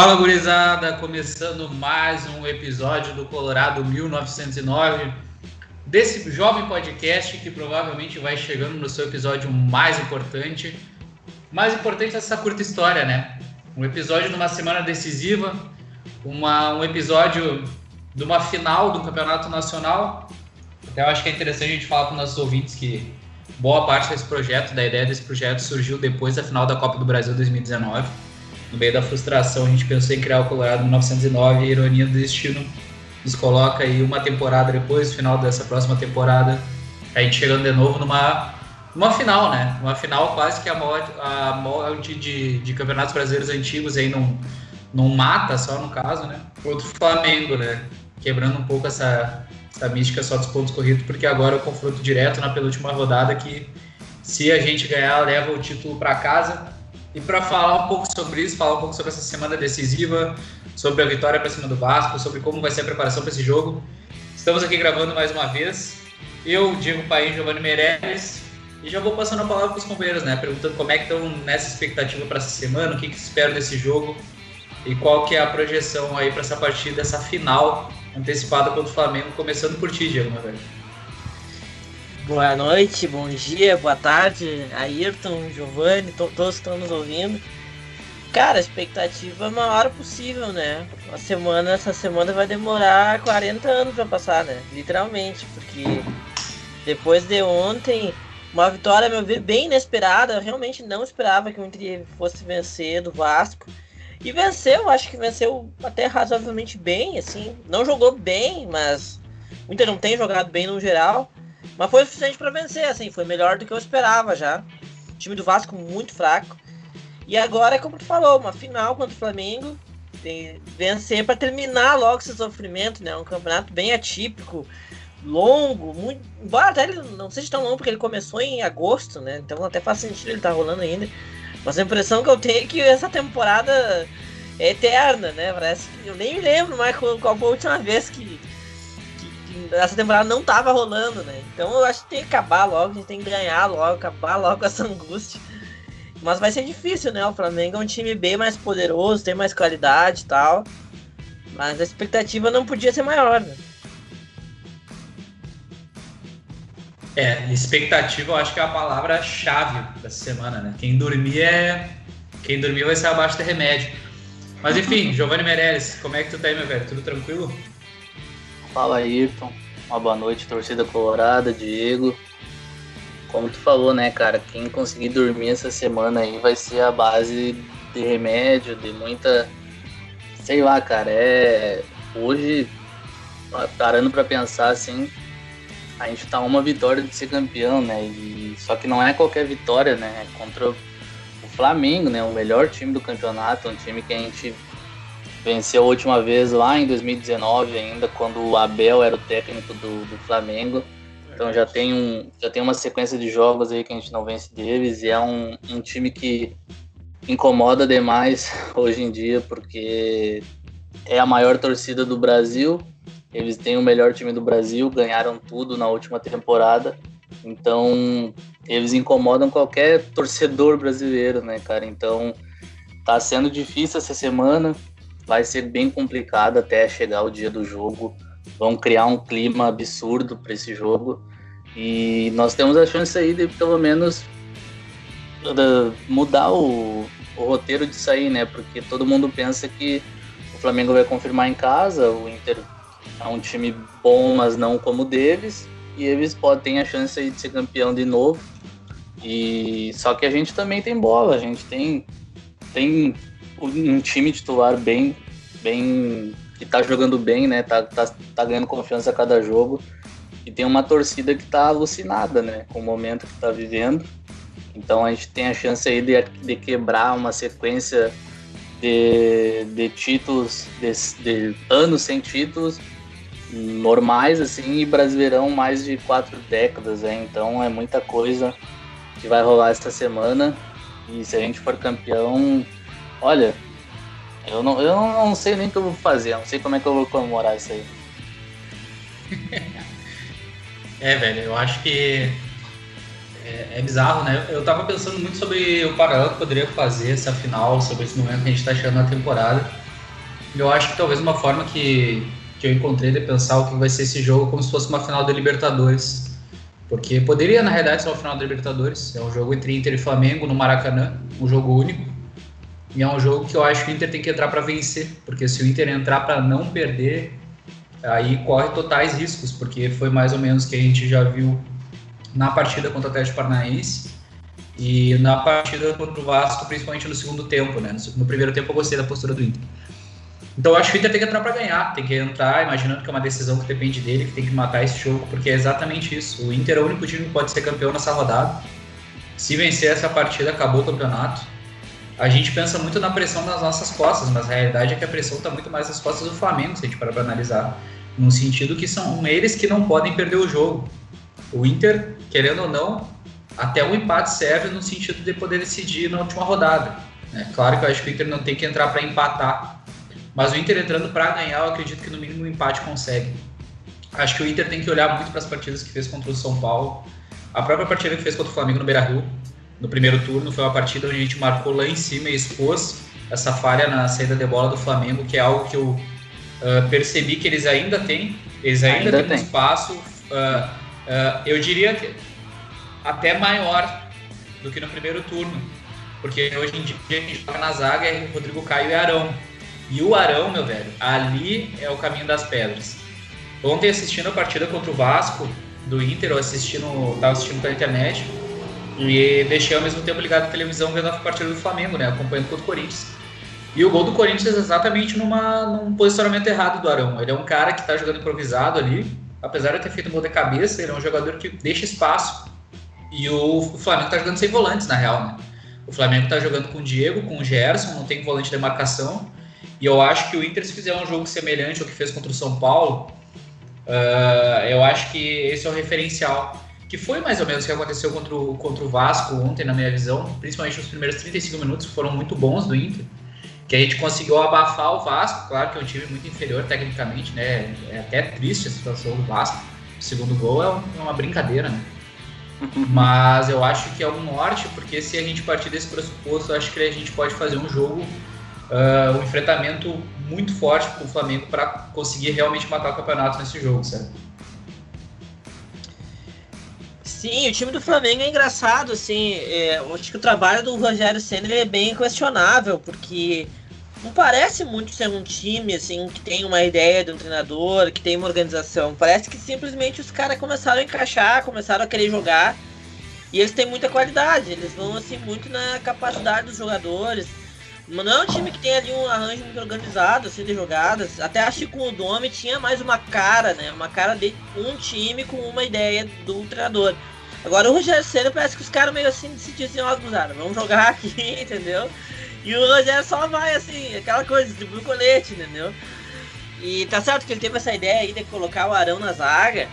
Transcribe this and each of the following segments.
Fala gurizada, começando mais um episódio do Colorado 1909, desse jovem podcast que provavelmente vai chegando no seu episódio mais importante. Mais importante essa curta história, né? Um episódio de uma semana decisiva, uma, um episódio de uma final do Campeonato Nacional. Até eu acho que é interessante a gente falar os nossos ouvintes que boa parte desse projeto, da ideia desse projeto, surgiu depois da final da Copa do Brasil 2019 no meio da frustração, a gente pensou em criar o Colorado em 1909 e a ironia do destino nos coloca aí uma temporada depois, final dessa próxima temporada, a gente chegando de novo numa, numa final, né? Uma final quase que a morte, a morte de, de campeonatos brasileiros antigos aí não, não mata só no caso, né? Contra o Flamengo, né? Quebrando um pouco essa, essa mística só dos pontos corridos, porque agora é o confronto direto na penúltima rodada que se a gente ganhar, leva o título para casa e para falar um pouco sobre isso, falar um pouco sobre essa semana decisiva, sobre a vitória para cima do Vasco, sobre como vai ser a preparação para esse jogo, estamos aqui gravando mais uma vez. Eu, Diego Paim, Giovanni Meirelles, e já vou passando a palavra para os companheiros, né? Perguntando como é que estão nessa expectativa para essa semana, o que, que esperam desse jogo e qual que é a projeção aí para essa partida, essa final antecipada contra o Flamengo, começando por ti, Diego, meu velho. Boa noite, bom dia, boa tarde, Ayrton, Giovanni, to todos que estão nos ouvindo. Cara, a expectativa é a maior possível, né? Uma semana, essa semana vai demorar 40 anos para passar, né? Literalmente, porque depois de ontem, uma vitória, meu ver, bem inesperada. Eu realmente não esperava que o Inter fosse vencer do Vasco. E venceu, acho que venceu até razoavelmente bem, assim. Não jogou bem, mas o Inter não tem jogado bem no geral. Mas foi o suficiente para vencer, assim, foi melhor do que eu esperava já. O time do Vasco muito fraco. E agora é como tu falou, uma final contra o Flamengo. Tem, vencer para terminar logo esse sofrimento, né? Um campeonato bem atípico, longo, muito. Embora até ele não seja tão longo, porque ele começou em agosto, né? Então até faz sentido ele tá rolando ainda. Mas a impressão que eu tenho é que essa temporada é eterna, né? Parece que eu nem me lembro mais qual, qual foi a última vez que, essa temporada não tava rolando, né? Então eu acho que tem que acabar logo, a gente tem que ganhar logo, acabar logo com essa angústia. Mas vai ser difícil, né? O Flamengo é um time bem mais poderoso, tem mais qualidade e tal. Mas a expectativa não podia ser maior, né? É, expectativa eu acho que é a palavra-chave dessa semana, né? Quem dormir é. Quem dormir vai ser abaixo do remédio. Mas enfim, Giovanni Meirelles, como é que tu tá aí, meu velho? Tudo tranquilo? Fala Ayrton, uma boa noite, torcida colorada, Diego. Como tu falou, né, cara, quem conseguir dormir essa semana aí vai ser a base de remédio, de muita. Sei lá, cara, é. Hoje, parando para pensar assim, a gente tá uma vitória de ser campeão, né? E... Só que não é qualquer vitória, né? É contra o Flamengo, né? O melhor time do campeonato, um time que a gente Venceu a última vez lá em 2019 ainda, quando o Abel era o técnico do, do Flamengo. Então já tem, um, já tem uma sequência de jogos aí que a gente não vence deles e é um, um time que incomoda demais hoje em dia porque é a maior torcida do Brasil. Eles têm o melhor time do Brasil, ganharam tudo na última temporada. Então, eles incomodam qualquer torcedor brasileiro, né, cara? Então, tá sendo difícil essa semana vai ser bem complicado até chegar o dia do jogo. Vão criar um clima absurdo para esse jogo. E nós temos a chance aí de pelo menos mudar o, o roteiro disso aí, né? Porque todo mundo pensa que o Flamengo vai confirmar em casa, o Inter é um time bom, mas não como o deles, e eles podem a chance aí de ser campeão de novo. E só que a gente também tem bola, a gente tem tem um time titular bem, bem que tá jogando bem, né? Tá, tá, tá ganhando confiança a cada jogo. E tem uma torcida que tá alucinada, né? Com o momento que tá vivendo. Então a gente tem a chance aí de, de quebrar uma sequência de, de títulos, de, de anos sem títulos normais, assim, e Brasileirão mais de quatro décadas, né? Então é muita coisa que vai rolar esta semana. E se a gente for campeão, Olha, eu não, eu não sei nem o que eu vou fazer, eu não sei como é que eu vou comemorar isso aí. é, velho, eu acho que é, é, bizarro, né? Eu tava pensando muito sobre o paralelo que poderia fazer essa final, sobre esse momento que a gente tá achando na temporada. eu acho que talvez uma forma que, que eu encontrei de pensar o que vai ser esse jogo como se fosse uma final da Libertadores. Porque poderia, na realidade, ser uma final da Libertadores. É um jogo entre Inter e Flamengo no Maracanã, um jogo único. E é um jogo que eu acho que o Inter tem que entrar para vencer. Porque se o Inter entrar para não perder, aí corre totais riscos. Porque foi mais ou menos o que a gente já viu na partida contra o Atlético Paranaense e na partida contra o Vasco, principalmente no segundo tempo, né? No primeiro tempo eu gostei da postura do Inter. Então eu acho que o Inter tem que entrar para ganhar, tem que entrar imaginando que é uma decisão que depende dele, que tem que matar esse jogo, porque é exatamente isso. O Inter é o único time que pode ser campeão nessa rodada. Se vencer essa partida, acabou o campeonato. A gente pensa muito na pressão nas nossas costas, mas a realidade é que a pressão está muito mais nas costas do Flamengo, se a gente parar para analisar. No sentido que são eles que não podem perder o jogo. O Inter, querendo ou não, até o empate serve no sentido de poder decidir na última rodada. É claro que eu acho que o Inter não tem que entrar para empatar, mas o Inter entrando para ganhar, eu acredito que no mínimo um empate consegue. Acho que o Inter tem que olhar muito para as partidas que fez contra o São Paulo. A própria partida que fez contra o Flamengo no Beira-Rio, no primeiro turno, foi uma partida onde a gente marcou lá em cima e expôs essa falha na saída de bola do Flamengo, que é algo que eu uh, percebi que eles ainda têm, eles ainda, ainda têm um espaço. Uh, uh, eu diria que até maior do que no primeiro turno. Porque hoje em dia a gente joga na zaga é Rodrigo Caio e Arão. E o Arão, meu velho, ali é o caminho das pedras. Ontem assistindo a partida contra o Vasco do Inter, eu assistindo, tava assistindo pela internet e deixei ao mesmo tempo ligado a televisão vendo a partida do Flamengo, né, acompanhando contra o Corinthians. E o gol do Corinthians é exatamente numa, num posicionamento errado do Arão. Ele é um cara que está jogando improvisado ali, apesar de ter feito um gol de cabeça, ele é um jogador que deixa espaço e o, Flamengo tá jogando sem volantes, na real, né? O Flamengo tá jogando com o Diego, com o Gerson, não tem volante de marcação. E eu acho que o Inter, se fizer um jogo semelhante ao que fez contra o São Paulo, uh, eu acho que esse é o referencial. Que foi mais ou menos o que aconteceu contra o, contra o Vasco ontem, na minha visão. Principalmente os primeiros 35 minutos, que foram muito bons do Inter. Que a gente conseguiu abafar o Vasco. Claro que é um time muito inferior tecnicamente, né? É até triste a situação do Vasco. O segundo gol é uma brincadeira, né? Mas eu acho que é um norte, porque se a gente partir desse pressuposto, eu acho que a gente pode fazer um jogo, uh, um enfrentamento muito forte com o Flamengo para conseguir realmente matar o campeonato nesse jogo, certo? Sim, o time do Flamengo é engraçado, assim, é, eu acho que o trabalho do Rogério Senna é bem questionável, porque não parece muito ser um time assim que tem uma ideia de um treinador, que tem uma organização. Parece que simplesmente os caras começaram a encaixar, começaram a querer jogar. E eles têm muita qualidade, eles vão assim muito na capacidade dos jogadores. Não é um time que tem ali um arranjo muito organizado assim de jogadas. Até acho que com o Dome tinha mais uma cara, né? Uma cara de um time com uma ideia do treinador. Agora o Rogério Senna parece que os caras meio assim se diziam, ó, vamos jogar aqui, entendeu? E o Rogério só vai assim, aquela coisa, distribui o entendeu? E tá certo que ele teve essa ideia aí de colocar o Arão na zaga.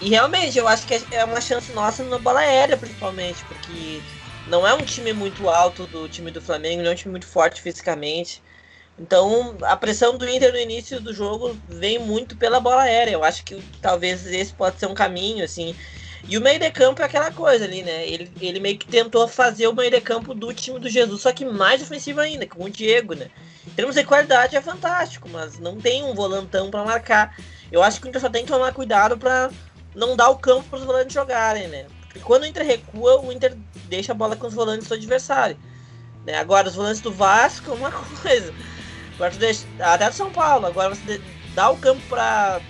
E realmente, eu acho que é uma chance nossa na bola aérea, principalmente, porque não é um time muito alto do time do Flamengo, não é um time muito forte fisicamente. Então, a pressão do Inter no início do jogo vem muito pela bola aérea. Eu acho que talvez esse pode ser um caminho, assim. E o meio de campo é aquela coisa ali, né? Ele, ele meio que tentou fazer o meio de campo do time do Jesus, só que mais ofensivo ainda, com o Diego, né? Em termos de qualidade é fantástico, mas não tem um volantão para marcar. Eu acho que o Inter só tem que tomar cuidado para não dar o campo para os volantes jogarem, né? Porque quando o Inter recua, o Inter deixa a bola com os volantes do adversário. Né? Agora, os volantes do Vasco é uma coisa. Agora, deixa, até do São Paulo, agora você dá o campo para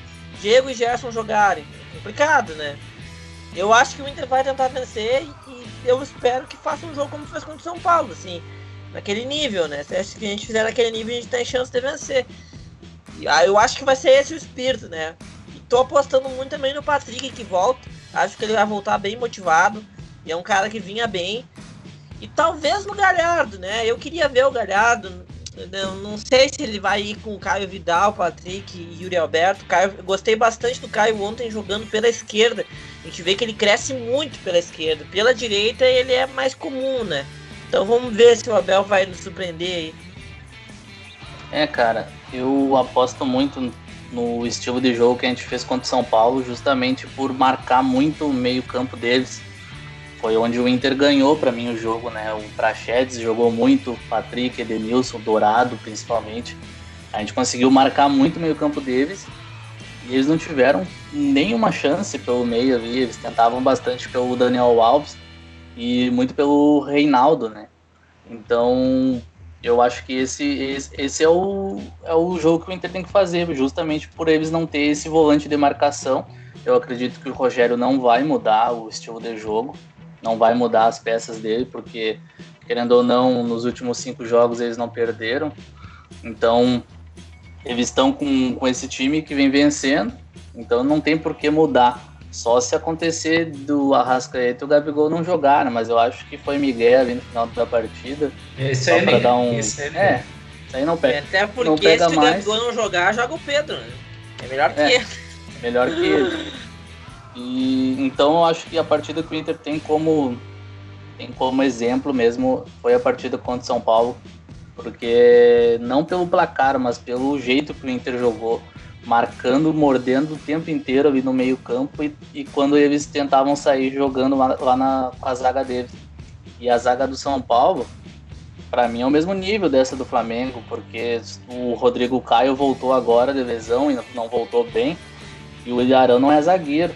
Diego e Gerson jogarem. Complicado, né? Eu acho que o Inter vai tentar vencer e eu espero que faça um jogo como fez contra o São Paulo, assim, naquele nível, né? Se a gente fizer naquele nível, a gente tem chance de vencer. Ah, eu acho que vai ser esse o espírito, né? E tô apostando muito também no Patrick que volta. Acho que ele vai voltar bem motivado. E é um cara que vinha bem. E talvez no Galhardo, né? Eu queria ver o Galhardo. Eu não sei se ele vai ir com o Caio Vidal, Patrick e Yuri Alberto. Caio, gostei bastante do Caio ontem jogando pela esquerda. A gente vê que ele cresce muito pela esquerda. Pela direita ele é mais comum, né? Então vamos ver se o Abel vai nos surpreender aí. É, cara, eu aposto muito no estilo de jogo que a gente fez contra o São Paulo, justamente por marcar muito o meio-campo deles. Foi onde o Inter ganhou para mim o jogo, né? O Prachedes jogou muito, Patrick, Edenilson, Dourado principalmente. A gente conseguiu marcar muito o meio campo deles e eles não tiveram nenhuma chance pelo meio ali. Eles tentavam bastante pelo Daniel Alves e muito pelo Reinaldo, né? Então, eu acho que esse, esse, esse, é, o, é o jogo que o Inter tem que fazer, justamente por eles não ter esse volante de marcação. Eu acredito que o Rogério não vai mudar o estilo de jogo, não vai mudar as peças dele, porque, querendo ou não, nos últimos cinco jogos eles não perderam. Então, eles estão com, com esse time que vem vencendo, então não tem por que mudar. Só se acontecer do Arrascaeta e o Gabigol não jogar, né? mas eu acho que foi Miguel ali no final da partida. Esse aí nem, dar um... Aí é, isso aí não pega. Até porque se o Gabigol não jogar, joga o Pedro, né? É melhor que é, ele. Melhor que ele. E, então eu acho que a partida que o Inter tem como, tem como exemplo mesmo foi a partida contra o São Paulo, porque não pelo placar, mas pelo jeito que o Inter jogou, marcando, mordendo o tempo inteiro ali no meio campo e, e quando eles tentavam sair jogando lá, lá na com a zaga deles. E a zaga do São Paulo, para mim é o mesmo nível dessa do Flamengo, porque o Rodrigo Caio voltou agora de lesão e não voltou bem, e o Ilharão não é zagueiro.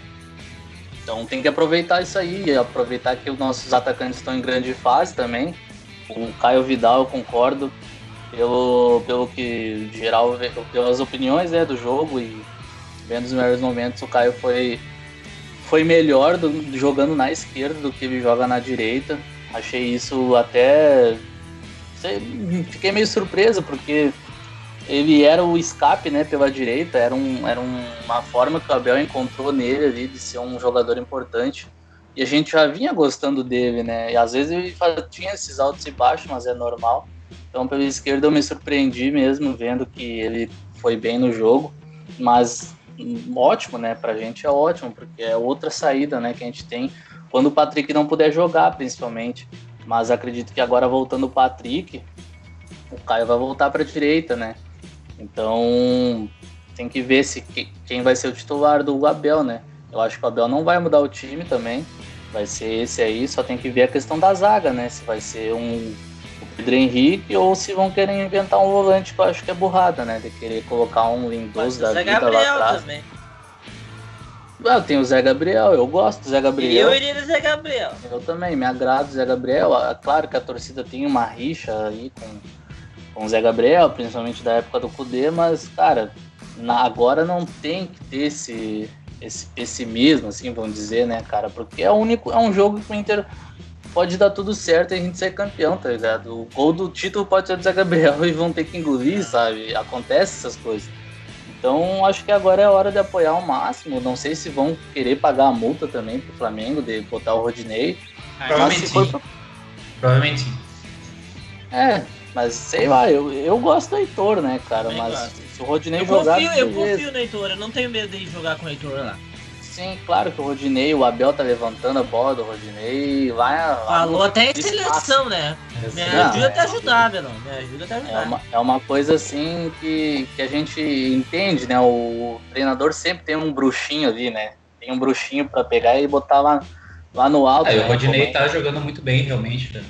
Então tem que aproveitar isso aí, e aproveitar que os nossos atacantes estão em grande fase também. O Caio Vidal, eu concordo, pelo, pelo que geral, pelas opiniões né, do jogo e vendo os melhores momentos, o Caio foi, foi melhor do, jogando na esquerda do que ele joga na direita. Achei isso até. Sei, fiquei meio surpreso, porque ele era o escape né, pela direita, era, um, era uma forma que o Abel encontrou nele ali de ser um jogador importante. E a gente já vinha gostando dele, né? E às vezes ele tinha esses altos e baixos, mas é normal. Então, pela esquerda, eu me surpreendi mesmo vendo que ele foi bem no jogo, mas hum, ótimo, né? Pra gente é ótimo, porque é outra saída, né, que a gente tem quando o Patrick não puder jogar, principalmente. Mas acredito que agora voltando o Patrick, o Caio vai voltar para direita, né? Então tem que ver se quem vai ser o titular do Abel, né? Eu acho que o Abel não vai mudar o time também. Vai ser esse aí, só tem que ver a questão da zaga, né? Se vai ser um Pedro Henrique ou se vão querer inventar um volante que eu acho que é burrada, né? De querer colocar um Lindoso da vida Gabriel lá atrás. Também. Ah, tem o Zé Gabriel, eu gosto do Zé Gabriel. Eu iria do Zé Gabriel. Eu também, me agrada o Zé Gabriel. Ah, claro que a torcida tem uma rixa aí com, com o Zé Gabriel, principalmente da época do Cudê, mas, cara, na, agora não tem que ter esse, esse pessimismo, assim, vamos dizer, né, cara? Porque é, o único, é um jogo que o Inter pode dar tudo certo e a gente ser campeão, tá ligado? O gol do título pode ser do Zé Gabriel e vão ter que engolir, sabe? Acontece essas coisas. Então acho que agora é hora de apoiar ao máximo. Não sei se vão querer pagar a multa também pro Flamengo de botar o Rodinei. Ah, provavelmente sim. Pro... Provavelmente sim. É, mas sei lá, eu, eu gosto do Heitor, né, cara? mas gosto. se o Rodinei eu jogar. Confio, eu confio no Heitor, eu não tenho medo de jogar com o Heitor lá. Sim, claro que o Rodinei, o Abel tá levantando a bola do Rodinei. Lá, Falou até em seleção, né? Me ajuda até ajudar, Belão. Me ajuda até ajudar. É uma, é uma coisa assim que, que a gente entende, né? O treinador sempre tem um bruxinho ali, né? Tem um bruxinho para pegar e botar lá, lá no alto. É, né? o Rodinei tá jogando muito bem, realmente. Né?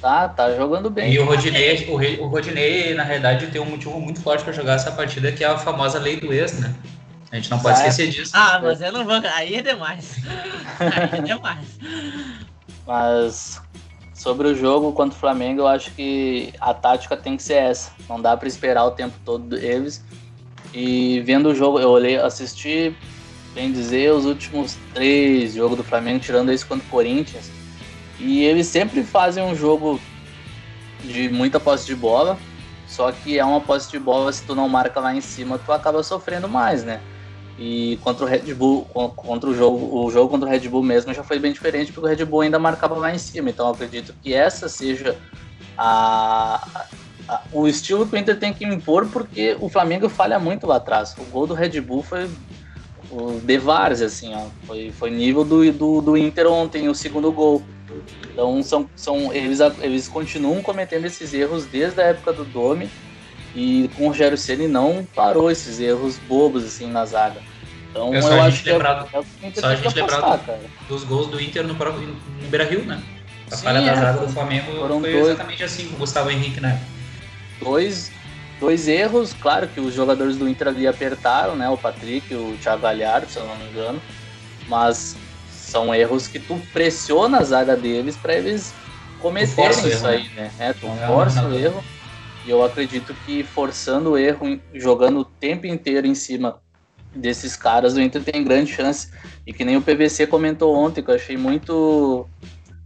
Tá, tá jogando bem. E o Rodinei, o, o Rodinei, na realidade, tem um motivo muito forte para jogar essa partida, que é a famosa lei do ex, né? A gente não pode esquecer disso. Ah, mas eu não vou. Aí é demais. Aí é demais. Mas sobre o jogo contra o Flamengo, eu acho que a tática tem que ser essa. Não dá para esperar o tempo todo deles. E vendo o jogo, eu olhei, assisti, bem dizer, os últimos três jogos do Flamengo, tirando esse contra o Corinthians. E eles sempre fazem um jogo de muita posse de bola. Só que é uma posse de bola, se tu não marca lá em cima, tu acaba sofrendo mais, né? E contra o Red Bull, contra o jogo, o jogo contra o Red Bull mesmo já foi bem diferente, porque o Red Bull ainda marcava lá em cima. Então acredito que essa seja a, a, o estilo que o Inter tem que impor, porque o Flamengo falha muito lá atrás. O gol do Red Bull foi o de Vars, assim, ó. Foi, foi nível do, do, do Inter ontem, o segundo gol. Então são, são eles, eles continuam cometendo esses erros desde a época do Domi e com o Rogério Ceni não parou esses erros bobos assim na zaga. Então é eu acho que é, é só a gente lembrar do, dos gols do Inter no, no Beira-Rio, né? A Sim, falha é, da zaga do Flamengo foi dois, exatamente assim com o Gustavo Henrique, né? Dois, dois erros, claro que os jogadores do Inter ali apertaram, né? O Patrick, o Thiago Galhardo, se eu não me engano. Mas são erros que tu pressiona a zaga deles para eles cometerem isso aí, né? É, tu é força o erro. E eu acredito que forçando o erro, jogando o tempo inteiro em cima desses caras, o Inter tem grande chance. E que nem o PVC comentou ontem, que eu achei muito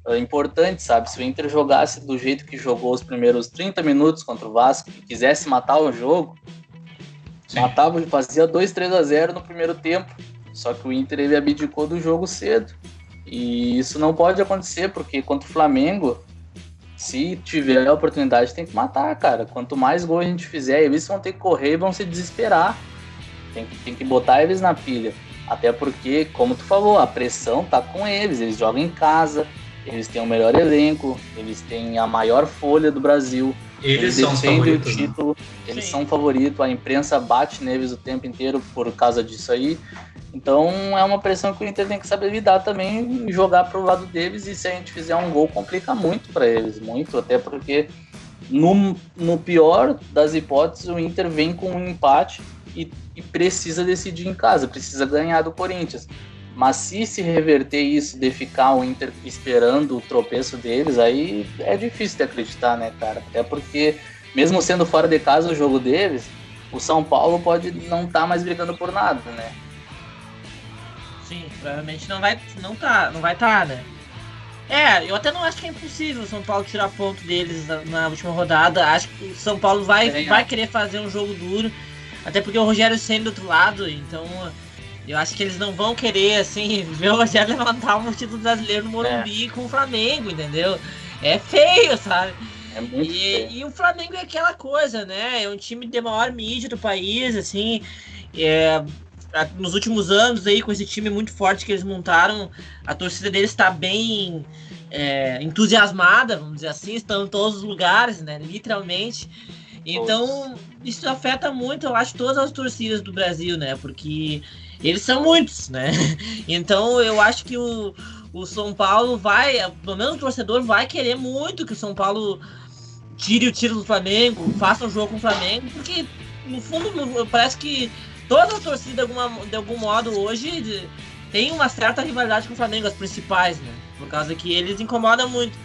uh, importante, sabe? Se o Inter jogasse do jeito que jogou os primeiros 30 minutos contra o Vasco e quisesse matar o jogo, Sim. matava, fazia 2, 3 a 0 no primeiro tempo. Só que o Inter ele abdicou do jogo cedo. E isso não pode acontecer, porque contra o Flamengo, se tiver a oportunidade, tem que matar, cara. Quanto mais gol a gente fizer, eles vão ter que correr e vão se desesperar. Tem que, tem que botar eles na pilha. Até porque, como tu falou, a pressão tá com eles. Eles jogam em casa, eles têm o melhor elenco, eles têm a maior folha do Brasil. Eles, eles são defendem o né? título, né? eles Sim. são favoritos, a imprensa bate neles o tempo inteiro por causa disso aí. Então é uma pressão que o Inter tem que saber lidar também e jogar pro lado deles. E se a gente fizer um gol, complica muito para eles, muito, até porque no, no pior das hipóteses, o Inter vem com um empate e, e precisa decidir em casa, precisa ganhar do Corinthians. Mas se se reverter isso de ficar o Inter esperando o tropeço deles, aí é difícil de acreditar, né, cara? Até porque, mesmo sendo fora de casa o jogo deles, o São Paulo pode não estar tá mais brigando por nada, né? Sim, provavelmente não vai não tá, não vai estar, tá, né? É, eu até não acho que é impossível o São Paulo tirar ponto deles na, na última rodada. Acho que o São Paulo vai, é, vai querer fazer um jogo duro. Até porque o Rogério sendo do outro lado, então eu acho que eles não vão querer, assim, ver o Rogério levantar um título brasileiro no Morumbi é. com o Flamengo, entendeu? É feio, sabe? É muito e, e, o Flamengo é aquela coisa, né? É um time de maior mídia do país, assim. É, nos últimos anos aí, com esse time muito forte que eles montaram, a torcida deles está bem é, entusiasmada, vamos dizer assim, estão em todos os lugares, né? Literalmente. Então, isso afeta muito, eu acho, todas as torcidas do Brasil, né? Porque eles são muitos, né? Então eu acho que o, o São Paulo vai, pelo menos o torcedor vai querer muito que o São Paulo tire o tiro do Flamengo, faça um jogo com o Flamengo, porque no fundo parece que toda a torcida de, alguma, de algum modo hoje tem uma certa rivalidade com o Flamengo, as principais, né? Por causa que eles incomodam muito.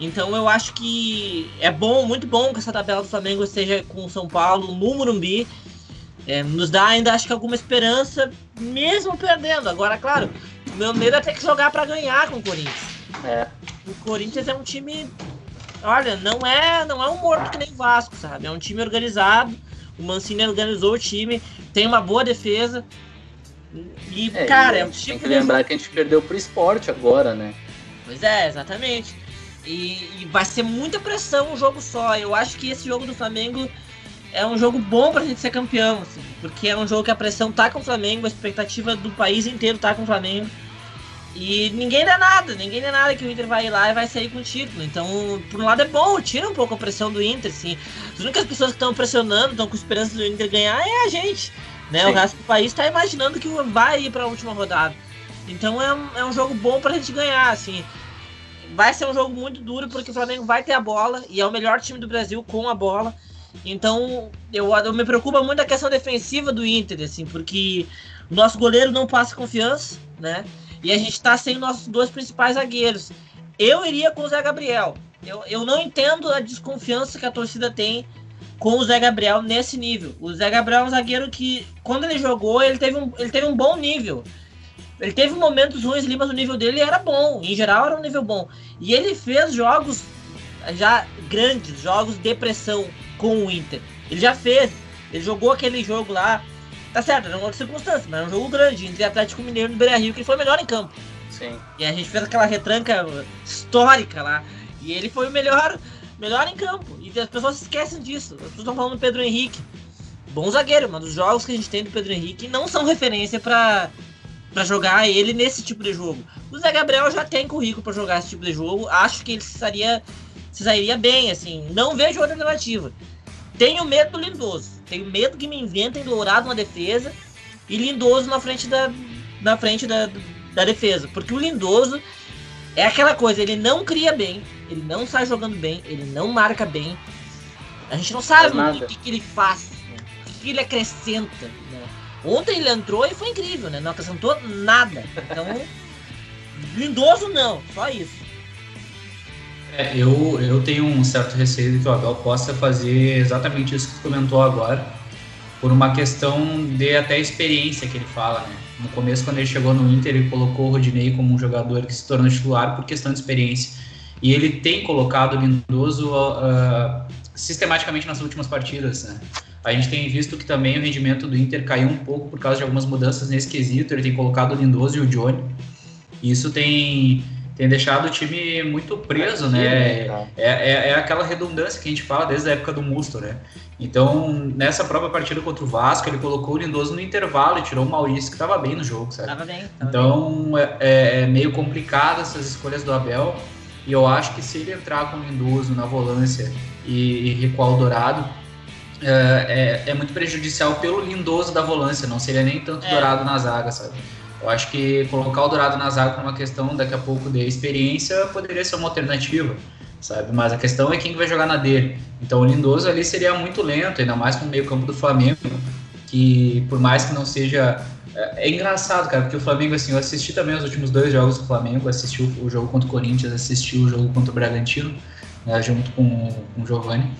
Então eu acho que é bom, muito bom que essa tabela do Flamengo esteja com o São Paulo no Morumbi é, nos dá ainda, acho que, alguma esperança, mesmo perdendo. Agora, claro, o meu medo é ter que jogar para ganhar com o Corinthians. É. O Corinthians é um time. Olha, não é, não é um morto que nem o Vasco, sabe? É um time organizado. O Mancini organizou o time, tem uma boa defesa. E, é, cara, e é um time. Tem que lembrar que a gente perdeu pro esporte agora, né? Pois é, exatamente. E, e, vai ser muita pressão um jogo só. Eu acho que esse jogo do Flamengo é um jogo bom pra gente ser campeão, assim, porque é um jogo que a pressão tá com o Flamengo, a expectativa do país inteiro tá com o Flamengo. E ninguém dá nada, ninguém dá nada que o Inter vai ir lá e vai sair com o título. Então, por um lado é bom, tira um pouco a pressão do Inter, assim. As únicas pessoas que estão pressionando, estão com esperança do Inter ganhar é a gente. Né? O resto do país está imaginando que vai ir para a última rodada. Então é um, é um jogo bom pra gente ganhar, assim. Vai ser um jogo muito duro porque o Flamengo vai ter a bola e é o melhor time do Brasil com a bola. Então, eu, eu me preocupa muito a questão defensiva do Inter, assim, porque o nosso goleiro não passa confiança, né? E a gente está sem nossos dois principais zagueiros. Eu iria com o Zé Gabriel. Eu, eu não entendo a desconfiança que a torcida tem com o Zé Gabriel nesse nível. O Zé Gabriel é um zagueiro que, quando ele jogou, ele teve um, ele teve um bom nível. Ele teve momentos ruins ali, mas o nível dele era bom. Em geral, era um nível bom. E ele fez jogos já grandes, jogos de pressão com o Inter. Ele já fez, ele jogou aquele jogo lá, tá certo, era uma circunstância, mas era um jogo grande, entre Atlético Mineiro e Beira Rio, que ele foi o melhor em campo. Sim. E a gente fez aquela retranca histórica lá, e ele foi o melhor, melhor em campo. E as pessoas esquecem disso. As pessoas estão falando do Pedro Henrique. Bom zagueiro, mas os jogos que a gente tem do Pedro Henrique não são referência para para jogar ele nesse tipo de jogo. O Zé Gabriel já tem currículo para jogar esse tipo de jogo. Acho que ele estaria se sairia bem, assim. Não vejo outra alternativa. Tenho medo do Lindoso. Tenho medo que me inventem Dourado na defesa e Lindoso na frente da, na frente da, da defesa. Porque o Lindoso é aquela coisa, ele não cria bem, ele não sai jogando bem, ele não marca bem. A gente não sabe o que, que, ele faz, né? o que ele acrescenta. Né? Ontem ele entrou e foi incrível, né? Não acrescentou nada. Então, lindoso não, só isso. É, eu, eu tenho um certo receio de que o Abel possa fazer exatamente isso que tu comentou agora, por uma questão de até experiência que ele fala, né? No começo, quando ele chegou no Inter, ele colocou o Rodinei como um jogador que se tornou titular por questão de experiência. E ele tem colocado o Lindoso uh, sistematicamente nas últimas partidas, né? A gente tem visto que também o rendimento do Inter caiu um pouco por causa de algumas mudanças nesse quesito. Ele tem colocado o Lindoso e o Johnny. Isso tem, tem deixado o time muito preso, né? É, é, é, aquela redundância que a gente fala desde a época do Musto, né? Então, nessa própria partida contra o Vasco, ele colocou o Lindoso no intervalo e tirou o Maurício, que estava bem no jogo, sabe? Tava bem. Tava então, bem. É, é, meio complicado essas escolhas do Abel. E eu acho que se ele entrar com o Lindoso na volância e, e recuar o Dourado, é, é, é, muito prejudicial pelo Lindoso da volância, não seria nem tanto é. Dourado na zaga, sabe? Eu acho que colocar o Dourado na zaga por uma questão daqui a pouco de experiência poderia ser uma alternativa sabe? Mas a questão é quem vai jogar na dele. Então o Lindoso ali seria muito lento, ainda mais com o meio-campo do Flamengo, que por mais que não seja. É, é, engraçado, cara, porque o Flamengo, assim, eu assisti também os últimos dois jogos do Flamengo, assisti o, jogo contra o Corinthians, assisti o jogo contra o Bragantino, né, junto com, com o Giovanni.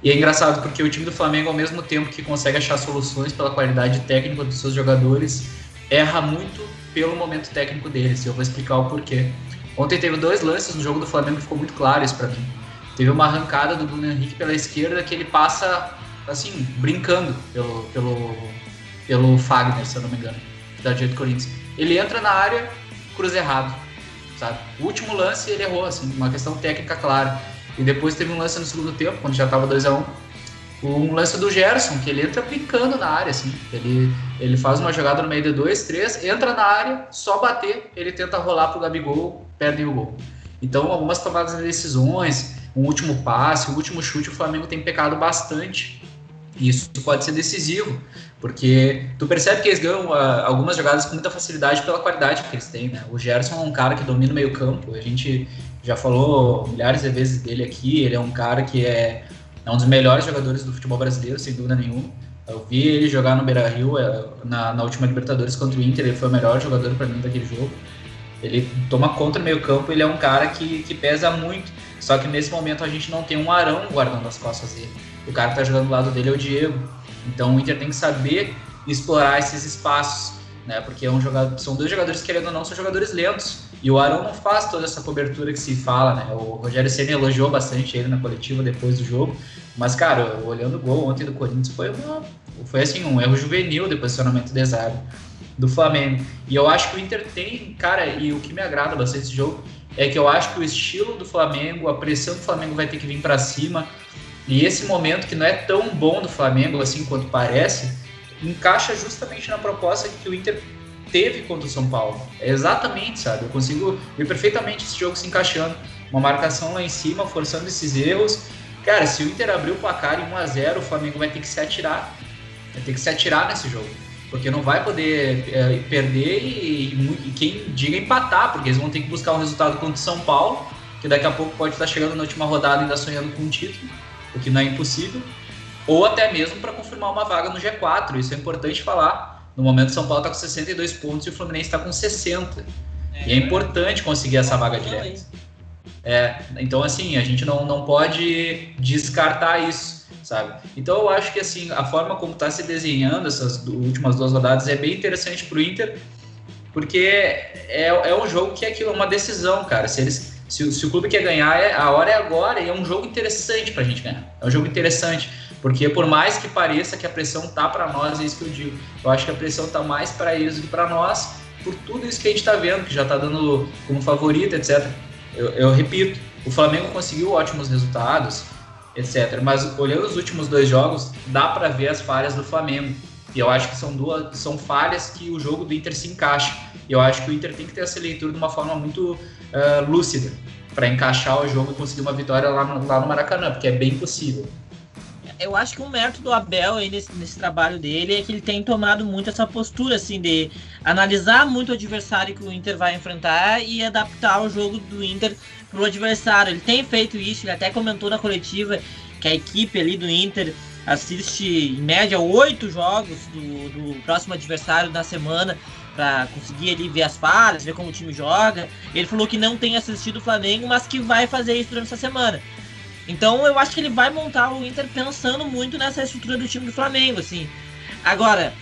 E é engraçado porque o time do Flamengo, ao mesmo tempo que consegue achar soluções pela qualidade técnica dos seus jogadores, erra muito pelo momento técnico deles. E eu vou explicar o porquê. Ontem teve dois lances no jogo do Flamengo que ficou muito claro isso para mim. Teve uma arrancada do Bruno Henrique pela esquerda que ele passa, assim, brincando pelo, pelo, pelo Fagner, se eu não me engano, da direita do Corinthians. Ele entra na área, cruza errado, sabe? O último lance ele errou, assim, uma questão técnica clara. E depois teve um lance no segundo tempo, quando já estava 2 a 1 um lance do Gerson, que ele entra brincando na área, assim. Ele, ele faz uma jogada no meio de dois, três, entra na área, só bater, ele tenta rolar pro Gabigol, perde o gol. Então, algumas tomadas de decisões, um último passe, um último chute, o Flamengo tem pecado bastante. E isso pode ser decisivo, porque tu percebe que eles ganham uh, algumas jogadas com muita facilidade pela qualidade que eles têm, né? O Gerson é um cara que domina o meio campo, a gente já falou milhares de vezes dele aqui, ele é um cara que é é um dos melhores jogadores do futebol brasileiro, sem dúvida nenhuma. Eu vi ele jogar no Beira Rio é, na, na última Libertadores contra o Inter, ele foi o melhor jogador para mim daquele jogo. Ele toma conta no meio campo, ele é um cara que, que pesa muito. Só que nesse momento a gente não tem um Arão guardando as costas dele. O cara que tá jogando do lado dele é o Diego. Então o Inter tem que saber explorar esses espaços, né? Porque é um jogador, são dois jogadores que, querendo ou não, são jogadores lentos. E o Arão não faz toda essa cobertura que se fala, né? O Rogério Senna elogiou bastante ele na coletiva depois do jogo. Mas, cara, olhando o gol ontem do Corinthians, foi, uma, foi assim, um erro juvenil de posicionamento de zaga do Flamengo. E eu acho que o Inter tem, cara, e o que me agrada bastante desse jogo é que eu acho que o estilo do Flamengo, a pressão do Flamengo vai ter que vir para cima. E esse momento que não é tão bom do Flamengo assim quanto parece, encaixa justamente na proposta que o Inter teve contra o São Paulo. É exatamente, sabe? Eu consigo ver perfeitamente esse jogo se encaixando. Uma marcação lá em cima, forçando esses erros. Cara, se o Inter abrir o placar em 1x0, o Flamengo vai ter que se atirar. Vai ter que se atirar nesse jogo. Porque não vai poder é, perder e, e, quem diga empatar, porque eles vão ter que buscar um resultado contra o São Paulo, que daqui a pouco pode estar chegando na última rodada ainda sonhando com um título, o que não é impossível. Ou até mesmo para confirmar uma vaga no G4. Isso é importante falar no momento, o São Paulo está com 62 pontos e o Fluminense está com 60. É, e é importante conseguir essa vaga direta. É, então, assim, a gente não, não pode descartar isso, sabe? Então, eu acho que, assim, a forma como está se desenhando essas últimas duas rodadas é bem interessante para o Inter, porque é, é um jogo que é aquilo, uma decisão, cara. Se eles se, se, o clube quer ganhar, é, a hora é agora e é um jogo interessante para a gente ganhar. É um jogo interessante. Porque por mais que pareça que a pressão tá para nós, é isso que eu digo. Eu acho que a pressão tá mais para eles do que para nós, por tudo isso que a gente está vendo, que já está dando como favorito, etc. Eu, eu, repito, o Flamengo conseguiu ótimos resultados, etc. Mas olhando os últimos dois jogos, dá para ver as falhas do Flamengo. E eu acho que são duas, são falhas que o jogo do Inter se encaixa. E eu acho que o Inter tem que ter essa leitura de uma forma muito uh, lúcida para encaixar o jogo e conseguir uma vitória lá no, lá no Maracanã, porque é bem possível eu acho que o mérito do Abel aí nesse, nesse trabalho dele é que ele tem tomado muito essa postura, assim, de analisar muito o adversário que o Inter vai enfrentar e adaptar o jogo do Inter pro adversário. Ele tem feito isso, ele até comentou na coletiva que a equipe ali do Inter assiste em média oito jogos do, do próximo adversário da semana para conseguir ali ver as falhas, ver como o time joga. Ele falou que não tem assistido o Flamengo, mas que vai fazer isso durante essa semana. Então eu acho que ele vai montar o Inter pensando muito nessa estrutura do time do Flamengo, assim. Agora,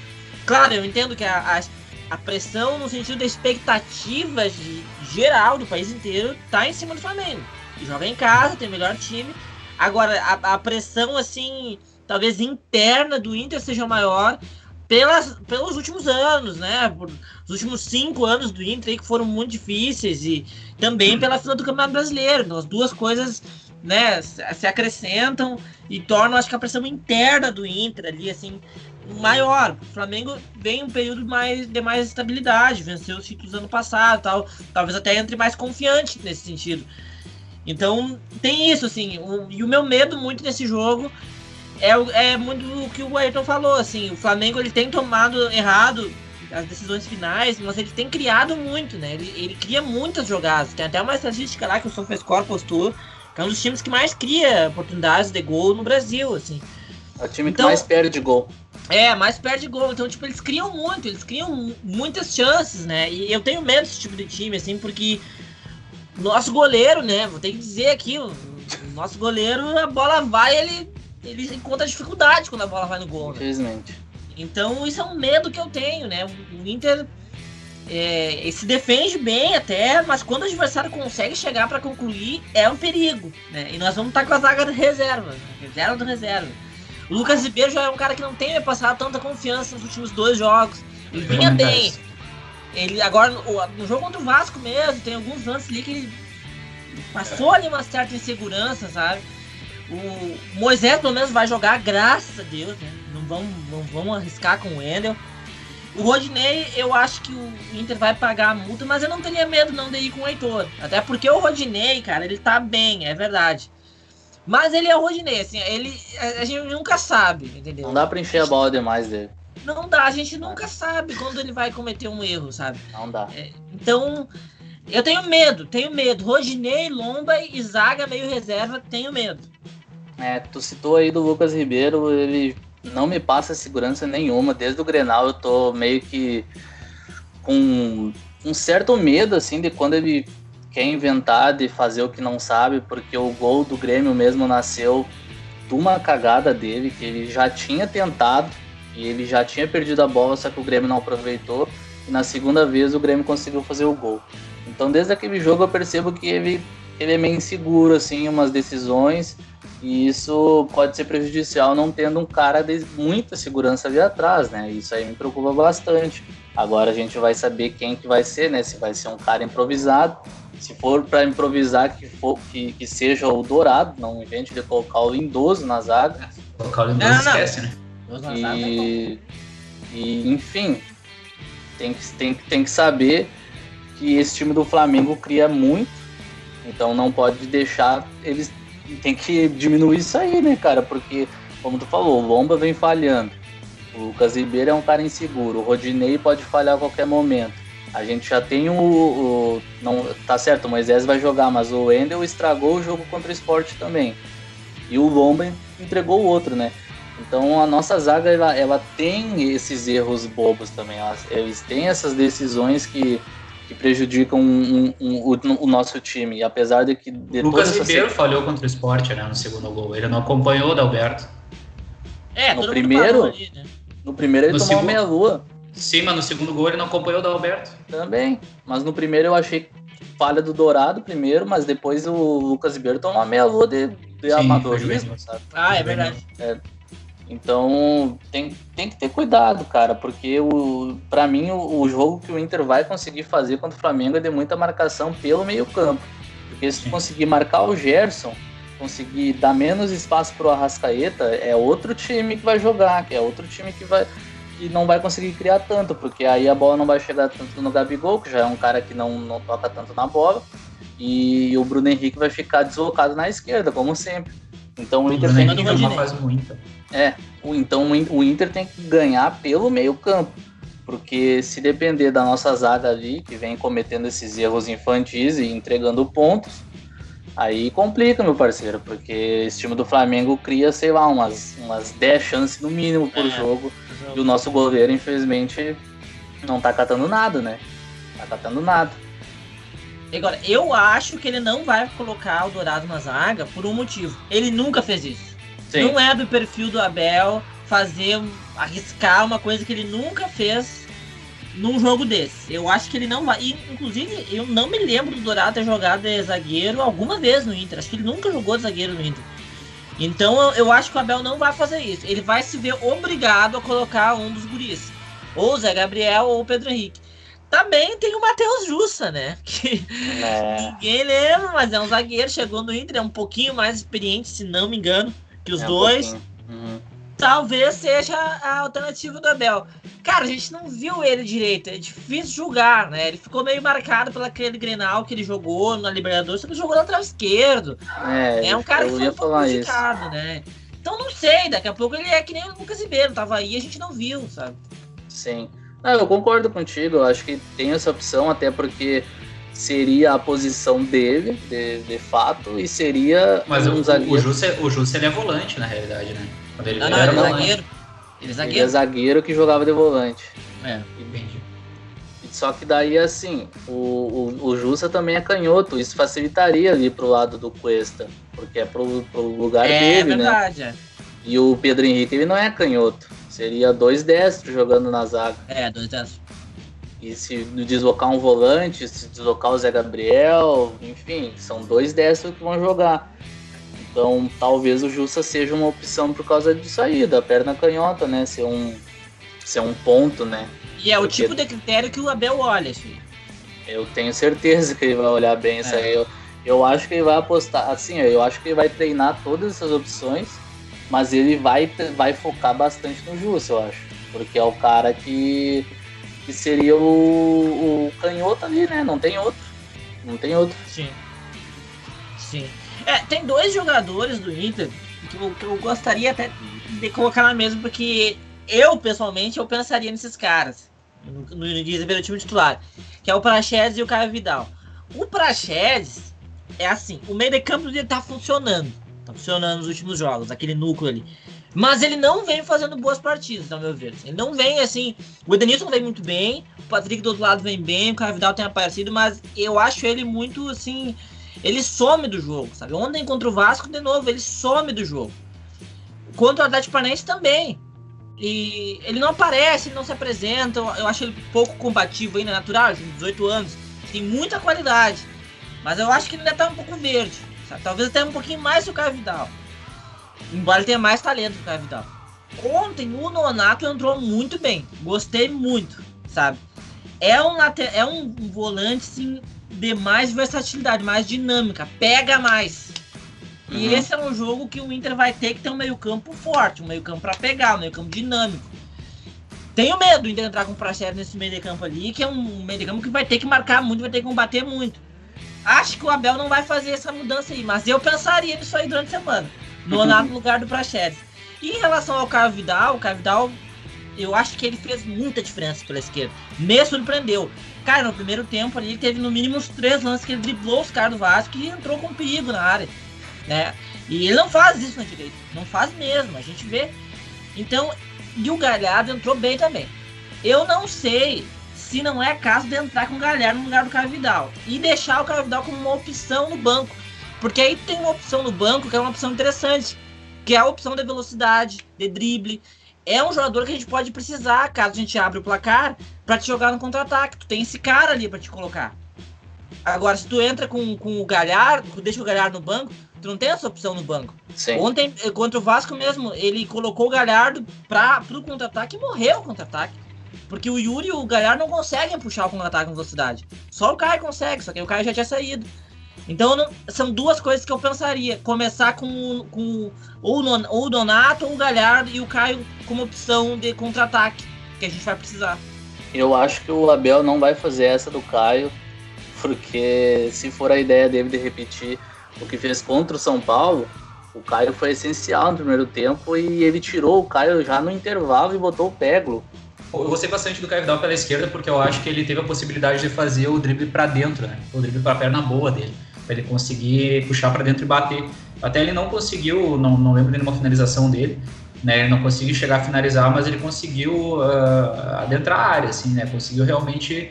claro, eu entendo que a, a, a pressão no sentido da expectativa de, geral do país inteiro tá em cima do Flamengo. Joga em casa, tem o melhor time. Agora, a, a pressão, assim, talvez interna do Inter seja maior pelas, pelos últimos anos, né? Por, os últimos cinco anos do Inter aí, que foram muito difíceis e também pela fila do Campeonato Brasileiro. Então, as duas coisas né, se acrescentam e tornam, acho que a pressão interna do Inter ali, assim, maior. O Flamengo vem um período mais, de mais estabilidade, venceu os títulos ano passado tal. Talvez até entre mais confiante nesse sentido. Então, tem isso, assim. O, e o meu medo muito nesse jogo é, é muito o que o Ayrton falou, assim. O Flamengo ele tem tomado errado as decisões finais, mas ele tem criado muito, né? Ele, ele cria muitas jogadas. Tem até uma estatística lá que o SofaScore postou, é um dos times que mais cria oportunidades de gol no Brasil, assim. É o time então, que mais perde gol. É, mais perde gol. Então, tipo, eles criam muito, eles criam muitas chances, né? E eu tenho medo desse tipo de time, assim, porque nosso goleiro, né? Vou ter que dizer aqui, o nosso goleiro, a bola vai, ele, ele encontra dificuldade quando a bola vai no gol. Né? Infelizmente. Então, isso é um medo que eu tenho, né? O Inter é, se defende bem até, mas quando o adversário consegue chegar para concluir, é um perigo, né? E nós vamos estar com a zaga de reserva, reserva do reserva. O Lucas Ribeiro já é um cara que não tem passado tanta confiança nos últimos dois jogos. Ele vinha bem. Ele agora no, no, jogo contra o Vasco mesmo, tem alguns lances ali que ele passou ali uma certa insegurança, sabe? O Moisés pelo menos vai jogar, graças a Deus, né? Não vamos, não vamos arriscar com o Wendel. O Rodinei, eu acho que o Inter vai pagar a multa, mas eu não teria medo não de ir com o Heitor. Até porque o Rodinei, cara, ele tá bem, é verdade. Mas ele é o Rodinei, assim, ele, a, a gente nunca sabe, entendeu? Não dá pra encher a bola demais dele. Não dá, a gente nunca sabe quando ele vai cometer um erro, sabe? Não dá. É, então, eu tenho medo, tenho medo. Rodinei, Lomba e Zaga meio reserva, tenho medo. É, tu citou aí do Lucas Ribeiro, ele não me passa segurança nenhuma. Desde o Grenal eu tô meio que com um certo medo, assim, de quando ele quer inventar de fazer o que não sabe, porque o gol do Grêmio mesmo nasceu de uma cagada dele, que ele já tinha tentado e ele já tinha perdido a bola, só que o Grêmio não aproveitou. E na segunda vez o Grêmio conseguiu fazer o gol. Então desde aquele jogo eu percebo que ele, ele é meio inseguro, assim, umas decisões. E isso pode ser prejudicial não tendo um cara de muita segurança ali atrás, né? Isso aí me preocupa bastante. Agora a gente vai saber quem que vai ser, né? Se vai ser um cara improvisado se for para improvisar, que, for, que, que, seja o Dourado, não invente de colocar o Lindoso na zaga. Colocar o Lindoso não, não. esquece, né? E, e, enfim, tem que, tem, tem que saber que esse time do Flamengo cria muito, então não pode deixar eles. Tem que diminuir isso aí, né, cara? Porque, como tu falou, o Lomba vem falhando. O Lucas Ribeiro é um cara inseguro. O Rodinei pode falhar a qualquer momento. A gente já tem o, o, não tá certo, o Moisés vai jogar, mas o Wendel estragou o jogo contra o Sport também. E o Lomba entregou o outro, né? Então a nossa zaga ela, ela tem esses erros bobos também. eles têm essas decisões que, que prejudicam um, um, um, o, o, nosso time. E apesar de que. De Lucas Ribeiro falhou contra o Sport né, no segundo gol. Ele não acompanhou o Dalberto. É, no primeiro. Ali, né? No primeiro ele no tomou segundo... meia lua. Sim, mas no segundo gol ele não acompanhou o da Alberto. Também. Mas no primeiro eu achei falha do Dourado primeiro, mas depois o Lucas Ribeiro tomou uma meia lua de, de Sim, amadorismo, sabe? Ah, é verdade. É. Então tem, tem que ter cuidado, cara, porque o, pra mim o, o, jogo que o Inter vai conseguir fazer contra o Flamengo é de muita marcação pelo meio-campo. Porque se conseguir marcar o Gerson, conseguir dar menos espaço pro Arrascaeta, é outro time que vai jogar, que é outro time que vai, que não vai conseguir criar tanto, porque aí a bola não vai chegar tanto no Gabigol, que já é um cara que não, não toca tanto na bola, e o Bruno Henrique vai ficar deslocado na esquerda, como sempre. Então o, o Inter Bruno tem que uma fase muita. É, então o Inter tem que ganhar pelo meio-campo. Porque se depender da nossa zaga ali, que vem cometendo esses erros infantis e entregando pontos, Aí complica, meu parceiro, porque esse time do Flamengo cria, sei lá, umas, umas 10 chances no mínimo por É. jogo. E o nosso goleiro, infelizmente, não tá catando nada, né? Tá catando nada. Agora, eu acho que ele não vai colocar o Dourado na zaga por um motivo. Ele nunca fez isso. Sim. Não é do perfil do Abel fazer, arriscar uma coisa que ele nunca fez num jogo desse. Eu acho que ele não vai. E, inclusive, eu não me lembro do Dourado ter jogado de zagueiro alguma vez no Inter. Acho que ele nunca jogou de zagueiro no Inter. Então eu, eu acho que o Abel não vai fazer isso. Ele vai se ver obrigado a colocar um dos guris. Ou o Zé Gabriel ou o Pedro Henrique. Também tem o Matheus Jussa, né? Que É, ninguém lembra, mas é um zagueiro, chegou no Inter, é um pouquinho mais experiente, se não me engano, que os é um dois. Uhum. Talvez seja a alternativa do Abel. Cara, a gente não viu ele direito, é difícil julgar, né? Ele ficou meio marcado pelo aquele Grenal que ele jogou na Libertadores, só que ele jogou lateral esquerdo. É, É um cara que foi um pouco né? Então não sei, daqui a pouco ele é que nem o Lucas Ribeiro, tava aí e a gente não viu, sabe? Sim. Não, eu concordo contigo, eu acho que tem essa opção, até porque seria a posição dele, de, de fato, e seria Mas um o, zagueiro. o Jussa, o Jussa ele é volante, na realidade, né? Quando ele Não, não, era ele é zagueiro. Ele é Ele é zagueiro. zagueiro que jogava de volante. É. Entendi. Só que daí, assim, o, o, o Jussa também é canhoto, isso facilitaria ali pro lado do Cuesta, porque é pro, pro lugar É dele, né? verdade, é. E o Pedro Henrique, ele não é canhoto, seria dois destros jogando na zaga. É, dois dessas. E se deslocar um volante, se deslocar o Zé Gabriel, enfim, são dois destros que vão jogar. Então talvez o Jussa seja uma opção por causa disso aí, da perna canhota, né? Ser um, ser um ponto, né? E é o Porque- tipo de critério que o Abel olha, filho. Eu tenho certeza que ele vai olhar bem isso É. aí. Eu, eu acho que ele vai apostar, assim, eu acho que ele vai treinar todas essas opções, mas ele vai, vai focar bastante no Jussa, eu acho. Porque é o cara que, que seria o, o canhoto ali, né? Não tem outro. Não tem outro. Sim. Sim. É, tem dois jogadores do Inter que eu, que eu gostaria até de colocar na mesa, porque eu, pessoalmente, eu pensaria nesses caras. No, no, desempenho time titular. Que é o Praxedes e o Caio Vidal. O Praxedes é assim, o meio de campo dele tá funcionando. Tá funcionando nos últimos jogos, aquele núcleo ali. Mas ele não vem fazendo boas partidas, ao meu ver. Ele não vem assim. O Edenilson vem muito bem, o Patrick do outro lado vem bem, o Caio Vidal tem aparecido, mas eu acho ele muito assim. Ele some do jogo, sabe? Ontem contra o Vasco, de novo, ele some do jogo. Contra o Atlético Paranaense também. E ele não aparece, ele não se apresenta. Eu acho ele pouco combativo ainda, natural, tem 18 anos. Tem muita qualidade. Mas eu acho que ele ainda tá um pouco verde. Sabe? Talvez até um pouquinho mais que o Caio Vidal. Embora ele tenha mais talento que o Caio Vidal. Ontem o Nonato entrou muito bem. Gostei muito, sabe? É um, é um volante assim, de mais versatilidade, mais dinâmica, pega mais. E Uhum. esse é um jogo que o Inter vai ter que ter um meio-campo forte, um meio-campo para pegar, um meio-campo dinâmico. Tenho medo do Inter entrar com o Praxedes nesse meio de campo ali, que é um meio de campo que vai ter que marcar muito, vai ter que combater muito. Acho que o Abel não vai fazer essa mudança aí, mas eu pensaria nisso aí durante a semana. No, no lugar do Praxedes. E em relação ao Caio Vidal, o Caio Vidal, eu acho que ele fez muita diferença pela esquerda. Me surpreendeu. Cara, no primeiro tempo ali, ele teve no mínimo uns três lances que ele driblou os caras do Vasco e entrou com perigo na área. Né? E ele não faz isso na direita. Não faz mesmo, a gente vê. Então, e o Galhardo entrou bem também. Eu não sei se não é caso de entrar com o Galhardo no lugar do Caio Vidal. E deixar o Caio Vidal como uma opção no banco. Porque aí tem uma opção no banco que é uma opção interessante. Que é a opção de velocidade, de drible. É um jogador que a gente pode precisar caso a gente abra o placar para te jogar no contra-ataque. Tu tem esse cara ali para te colocar. Agora, se tu entra com, com o Galhardo, deixa o Galhardo no banco, tu não tem essa opção no banco. Sim. Ontem, eh, contra o Vasco mesmo, ele colocou o Galhardo para pro contra-ataque e morreu o contra-ataque. Porque o Yuri e o Galhardo não conseguem puxar o contra-ataque com velocidade. Só o Caio consegue, só que o Caio já tinha saído. Então não- são duas coisas que eu pensaria. Começar com, com ou, o Non- ou o Donato ou o Galhardo e o Caio como opção de contra-ataque. Que a gente vai precisar. Eu acho que o Abel não vai fazer essa do Caio, porque se for a ideia dele de repetir o que fez contra o São Paulo, o Caio foi essencial no primeiro tempo e ele tirou o Caio já no intervalo e botou o Peglo. Eu gostei bastante do Caio Vidal pela esquerda porque eu acho que ele teve a possibilidade de fazer o drible pra dentro, né? O drible pra perna boa dele. Para ele conseguir puxar para dentro e bater. Até ele não conseguiu, não, não lembro nenhuma finalização dele, né? Ele não conseguiu chegar a finalizar, mas ele conseguiu uh, adentrar a área, assim, né? Conseguiu realmente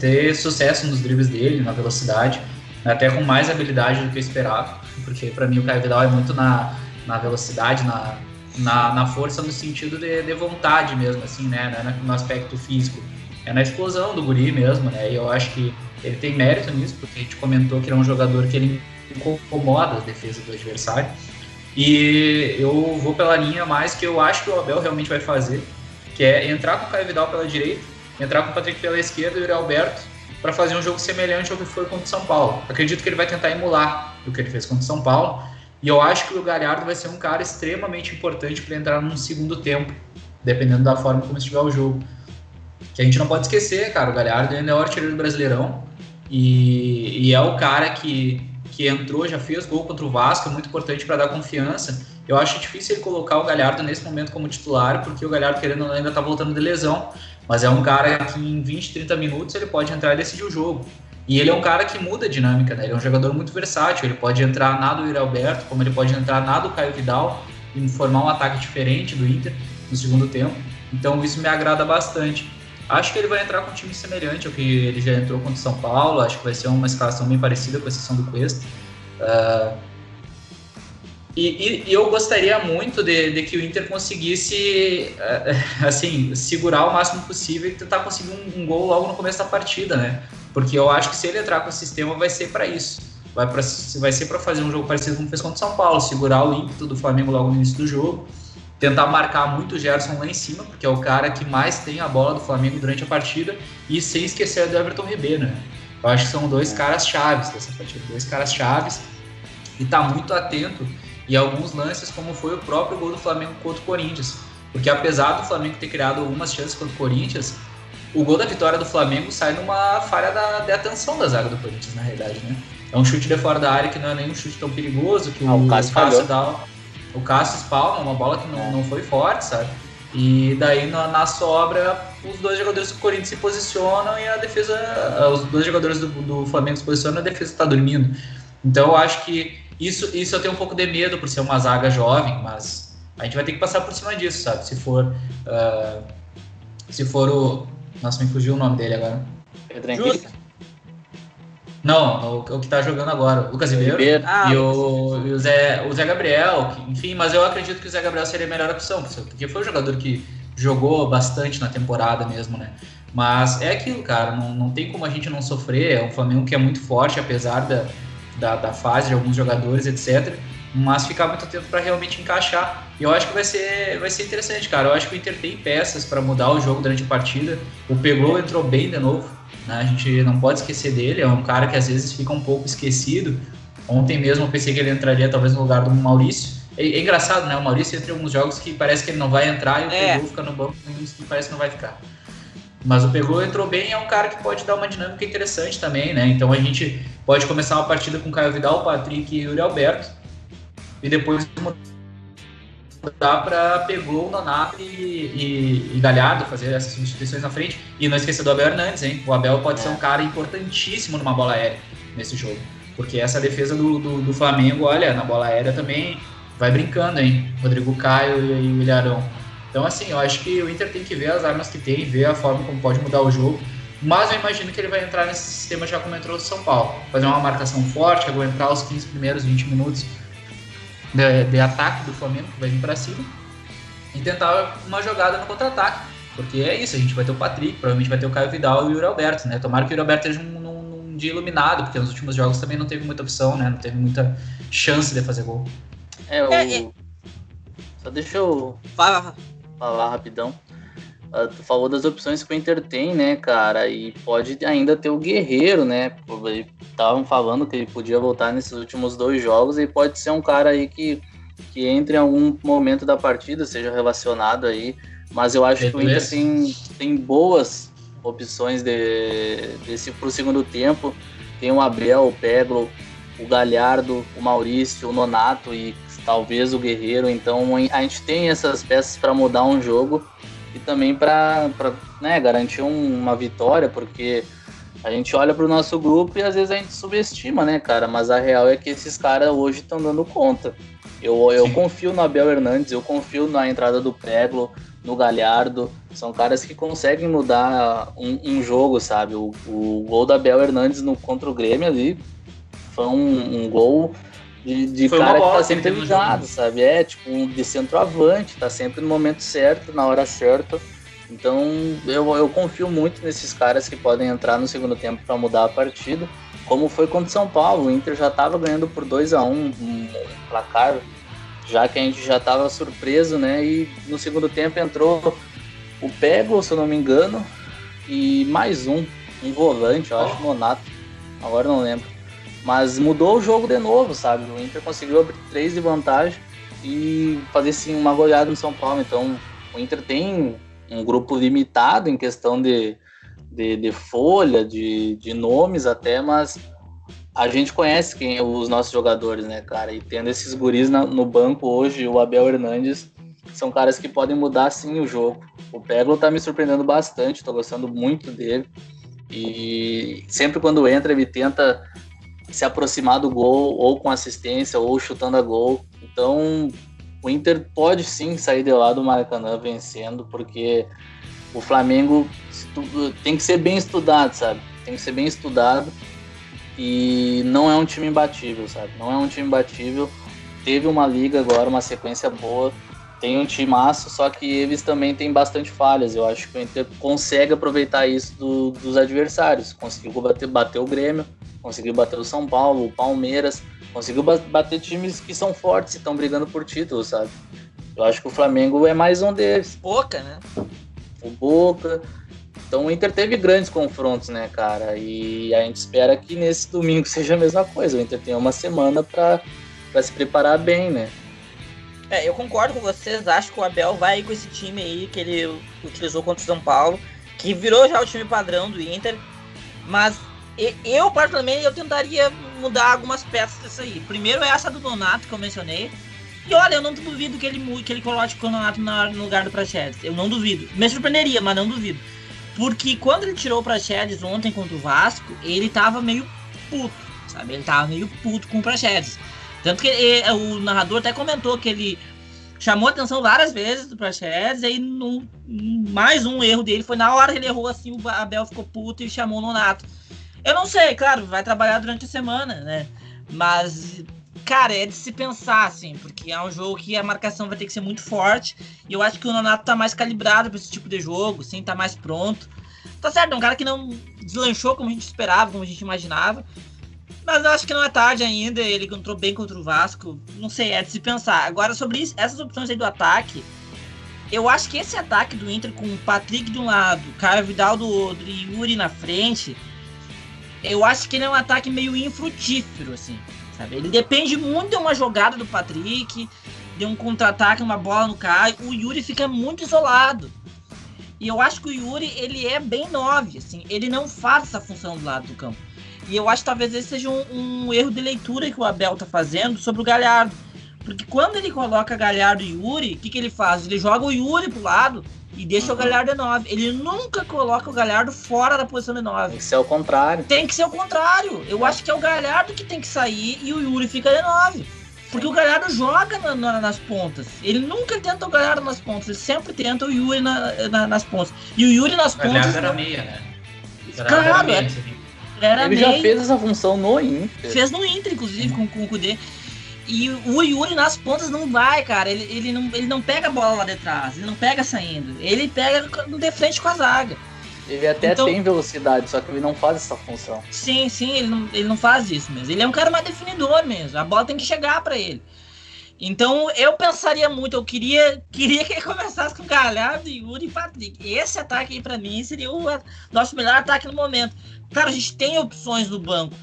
ter sucesso nos dribles dele, na velocidade, até com mais habilidade do que eu esperava, porque para mim o Caio Vidal é muito na, na velocidade, na, na, na força no sentido de, de vontade mesmo, assim, né? É no aspecto físico. É na explosão do guri mesmo, né? E eu acho que ele tem mérito nisso, porque a gente comentou que ele é um jogador que ele incomoda as defesas do adversário. E eu vou pela linha mais que eu acho que o Abel realmente vai fazer, que é entrar com o Caio Vidal pela direita, entrar com o Patrick pela esquerda e o Yuri Alberto para fazer um jogo semelhante ao que foi contra o São Paulo. Acredito que ele vai tentar emular o que ele fez contra o São Paulo. E eu acho que o Galhardo vai ser um cara extremamente importante para entrar num segundo tempo, dependendo da forma como estiver o jogo. Que a gente não pode esquecer, cara, o Galhardo ainda é o artilheiro do Brasileirão e, e é o cara que que entrou, já fez gol contra o Vasco, é muito importante para dar confiança. Eu acho difícil ele colocar o Galhardo nesse momento como titular, porque o Galhardo, querendo ou não, ainda está voltando de lesão. Mas é um cara que em 20, 30 minutos ele pode entrar e decidir o jogo. E ele é um cara que muda a dinâmica, né? Ele é um jogador muito versátil. Ele pode entrar na do Yuri Alberto, como ele pode entrar na do Caio Vidal e formar um ataque diferente do Inter no segundo tempo. Então isso me agrada bastante. Acho que ele vai entrar com um time semelhante ao que ele já entrou contra o São Paulo. Acho que vai ser uma escalação bem parecida com a exceção do Cuesta. Uh, e, e, e, eu gostaria muito de, de, que o Inter conseguisse, uh, assim, segurar o máximo possível e tentar conseguir um, um, gol logo no começo da partida, né? Porque eu acho que se ele entrar com o sistema vai ser para isso. Vai, pra, vai ser para fazer um jogo parecido como fez contra o São Paulo, segurar o ímpeto do Flamengo logo no início do jogo tentar marcar muito o Gerson lá em cima, porque é o cara que mais tem a bola do Flamengo durante a partida, e sem esquecer do Everton Ribeiro, né? Eu acho que são dois caras chaves dessa partida, dois caras chaves, e tá muito atento em alguns lances, como foi o próprio gol do Flamengo contra o Corinthians. Porque apesar do Flamengo ter criado algumas chances contra o Corinthians, o gol da vitória do Flamengo sai numa falha da, de atenção da zaga do Corinthians, na realidade, né? É um chute de fora da área que não é nenhum chute tão perigoso, que ah, o, o Cássio dá o Cássio spawna, uma bola que não, não foi forte, sabe? E daí na, na, sobra, os dois jogadores do Corinthians se posicionam e a defesa, eh, os dois jogadores do, do Flamengo se posicionam e a defesa está dormindo. Então eu acho que isso, isso eu tenho um pouco de medo por ser uma zaga jovem, mas a gente vai ter que passar por cima disso, sabe? Se for, uh, se for o, nossa, me fugiu o nome dele agora. Pedro Henrique. Não, o, o que tá jogando agora, o Lucas Ribeiro, ah, e, o, e o, Zé, o Zé Gabriel, que, enfim, mas eu acredito que o Zé Gabriel seria a melhor opção, porque foi um jogador que jogou bastante na temporada mesmo, né? Mas é aquilo, cara, não, não tem como a gente não sofrer, é um Flamengo que é muito forte, apesar da, da, da fase de alguns jogadores, etc., mas ficar muito atento para realmente encaixar. E eu acho que vai ser, vai ser interessante, cara. Eu acho que o Inter tem peças para mudar o jogo durante a partida. O Pegou entrou bem de novo, né? A gente não pode esquecer dele, é um cara que às vezes fica um pouco esquecido. Ontem mesmo eu pensei que ele entraria talvez no lugar do Maurício. É, é engraçado, né? O Maurício entra em alguns jogos que parece que ele não vai entrar e o é. Pegou fica no banco e parece que não vai ficar. Mas o Pegou entrou bem e é um cara que pode dar uma dinâmica interessante também, né? Então a gente pode começar uma partida com Caio Vidal, Patrick e Yuri Alberto. E depois dá para pegou o Nonato e, e, e, Galhardo fazer essas substituições na frente. E não esquecer do Abel Hernandes, hein? O Abel pode é. ser um cara importantíssimo numa bola aérea nesse jogo. Porque essa defesa do, do, do, Flamengo, olha, na bola aérea também vai brincando, hein? Rodrigo Caio e o Ilharão. Então, assim, eu acho que o Inter tem que ver as armas que tem, ver a forma como pode mudar o jogo. Mas eu imagino que ele vai entrar nesse sistema já como entrou o São Paulo. Fazer uma marcação forte, aguentar os 15 primeiros 20 minutos de, de ataque do Flamengo, que vai vir para cima, e tentar uma jogada no contra-ataque. Porque é isso, a gente vai ter o Patrick, provavelmente vai ter o Caio Vidal e o Yuri Alberto, né? Tomara que o Yuri Alberto esteja num, num, dia iluminado, porque nos últimos jogos também não teve muita opção, né? Não teve muita chance de fazer gol. É, o... É, é... Só deixa eu Fala. falar rapidão. Tu falou das opções que o Inter tem, né, cara? E pode ainda ter o Guerreiro, né? Estavam falando que ele podia voltar nesses últimos dois jogos e pode ser um cara aí que, que entre em algum momento da partida, seja relacionado aí. Mas eu acho que o Inter tem, tem boas opções de, desse pro segundo tempo. Tem o Abel, o Peglo, o Galhardo, o Maurício, o Nonato e talvez o Guerreiro. Então a gente tem essas peças para mudar um jogo e também para né, garantir um, uma vitória, porque A gente olha pro nosso grupo e às vezes a gente subestima, né, cara? Mas a real é que esses caras hoje estão dando conta. Eu, eu confio no Abel Hernandes, eu confio na entrada do Peglo, no Galhardo. São caras que conseguem mudar um, um jogo, sabe? O, o, gol da Abel Hernandes no, contra o Grêmio ali foi um, um gol de, de cara que tá sempre ligado, sabe? É, tipo, um de centroavante, tá sempre no momento certo, na hora certa. Então eu, eu confio muito nesses caras que podem entrar no segundo tempo para mudar a partida. Como foi contra o São Paulo, o Inter já estava ganhando por 2 a 1 um, um placar, já que a gente já estava surpreso, né? E no segundo tempo entrou o Pego, se eu não me engano, e mais um, um volante, eu acho, Monato, agora não lembro. Mas mudou o jogo de novo, sabe? O Inter conseguiu abrir três de vantagem e fazer sim uma goleada no São Paulo. Então o Inter tem um grupo limitado em questão de, de, de folha, de, de nomes até, mas a gente conhece quem os nossos jogadores, né, cara? E tendo esses guris na, no banco hoje, o Abel Hernandes, são caras que podem mudar sim o jogo. O Peglo tá me surpreendendo bastante, tô gostando muito dele. E sempre quando entra, ele tenta se aproximar do gol, ou com assistência, ou chutando a gol. Então, o Inter pode sim sair de lá do Maracanã vencendo, porque o Flamengo tem que ser bem estudado, sabe? Tem que ser bem estudado e não é um time imbatível, sabe? Não é um time imbatível. Teve uma liga agora, uma sequência boa, tem um time massa, só que eles também têm bastante falhas. Eu acho que o Inter consegue aproveitar isso do, dos adversários. Conseguiu bater, bater o Grêmio, conseguiu bater o São Paulo, o Palmeiras conseguiu bater times que são fortes e estão brigando por título, sabe? Eu acho que o Flamengo é mais um deles. Boca, né? O Boca. Então o Inter teve grandes confrontos, né, cara? E a gente espera que nesse domingo seja a mesma coisa. O Inter tem uma semana para se preparar bem, né? É, eu concordo com vocês. Acho que o Abel vai com esse time aí que ele utilizou contra o São Paulo, que virou já o time padrão do Inter. Mas eu, particularmente, eu tentaria mudar algumas peças disso aí. Primeiro é essa do Donato que eu mencionei. E olha, eu não duvido que ele, que ele coloque o Donato no lugar do Praxedes. Eu não duvido. Me surpreenderia, mas não duvido. Porque quando ele tirou o Praxedes ontem contra o Vasco, ele tava meio puto, sabe? Ele tava meio puto com o Praxedes. Tanto que ele, o narrador até comentou que ele chamou atenção várias vezes do Praxedes, aí no, mais um erro dele foi na hora que ele errou assim, o Abel ficou puto e chamou o Nonato. Eu não sei, claro, vai trabalhar durante a semana, né? Mas, cara, é de se pensar, assim, porque é um jogo que a marcação vai ter que ser muito forte. E eu acho que o Nonato tá mais calibrado para esse tipo de jogo, assim, tá mais pronto. Tá certo, é um cara que não deslanchou como a gente esperava, como a gente imaginava. Mas eu acho que não é tarde ainda, ele entrou bem contra o Vasco. Não sei, é de se pensar. Agora, sobre isso, essas opções aí do ataque, eu acho que esse ataque do Inter com o Patrick de um lado, Caio Vidal do outro e Yuri na frente, eu acho que ele é um ataque meio infrutífero, assim, sabe? Ele depende muito de uma jogada do Patrick, de um contra-ataque, uma bola no Caio. O Yuri fica muito isolado. E eu acho que o Yuri, ele é bem nove, assim, ele não faz essa função do lado do campo. E eu acho que talvez esse seja um, um erro de leitura que o Abel tá fazendo sobre o Galhardo. Porque quando ele coloca Galhardo e Yuri, o que, que ele faz? Ele joga o Yuri pro lado e deixa uhum. o Galhardo de 9. Ele nunca coloca o Galhardo fora da posição de 9. Tem que ser o contrário. Tem que ser o contrário. Eu acho que é o Galhardo que tem que sair e o Yuri fica de 9. Porque o Galhardo joga na, na, nas pontas. Ele nunca tenta o Galhardo nas pontas. Ele sempre tenta o Yuri na, na, nas pontas. E o Yuri nas pontas. Galhardo era meia, né? Claro, era, meia, era Ele meia. já fez essa função no Inter. Fez no Inter, inclusive, com, com o Kudê. E o Yuri nas pontas não vai, cara. Ele, ele, não, ele não pega a bola lá de trás, ele não pega saindo. Ele pega de frente com a zaga. Ele até então, tem velocidade, só que ele não faz essa função. Sim, sim, ele não, ele não faz isso mesmo. Ele é um cara mais definidor mesmo. A bola tem que chegar para ele. Então eu pensaria muito, eu queria, queria que ele começasse com Galhardo, Yuri e Patrick. Esse ataque aí para mim seria o nosso melhor ataque no momento. Cara, a gente tem opções no banco.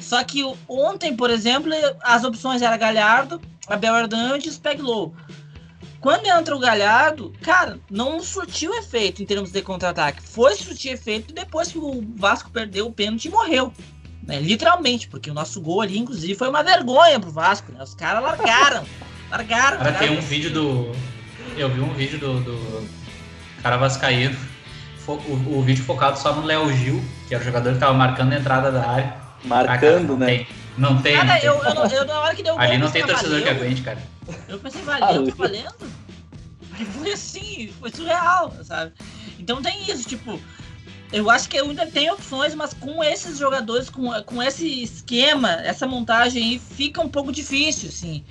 Só que ontem, por exemplo, as opções eram Galhardo, Abel Hernandes, Peglow. Quando entra o Galhardo, cara, não surtiu efeito em termos de contra-ataque. Foi surtir efeito depois que o Vasco perdeu o pênalti e morreu. Né? Literalmente, porque o nosso gol ali, inclusive, foi uma vergonha pro Vasco. Né? Os caras largaram. largaram. Cara, tem um vídeo do. Eu vi um vídeo do, do cara Vascaíno. O, o, vídeo focado só no Léo Gil que era o jogador que tava marcando a entrada da área. Marcando, ah, cara, não né? Tem, não tem. Cara, não tem. eu, eu, não- eu, na hora que deu o gol, Ali não tem "Ah, torcedor que valeu?" aguente, cara. Eu pensei, valeu, tá valendo? Foi assim, foi surreal, sabe? Então tem isso, tipo, eu acho que Inter tem opções, mas com esses jogadores, com, com esse esquema, essa montagem aí, fica um pouco difícil, assim.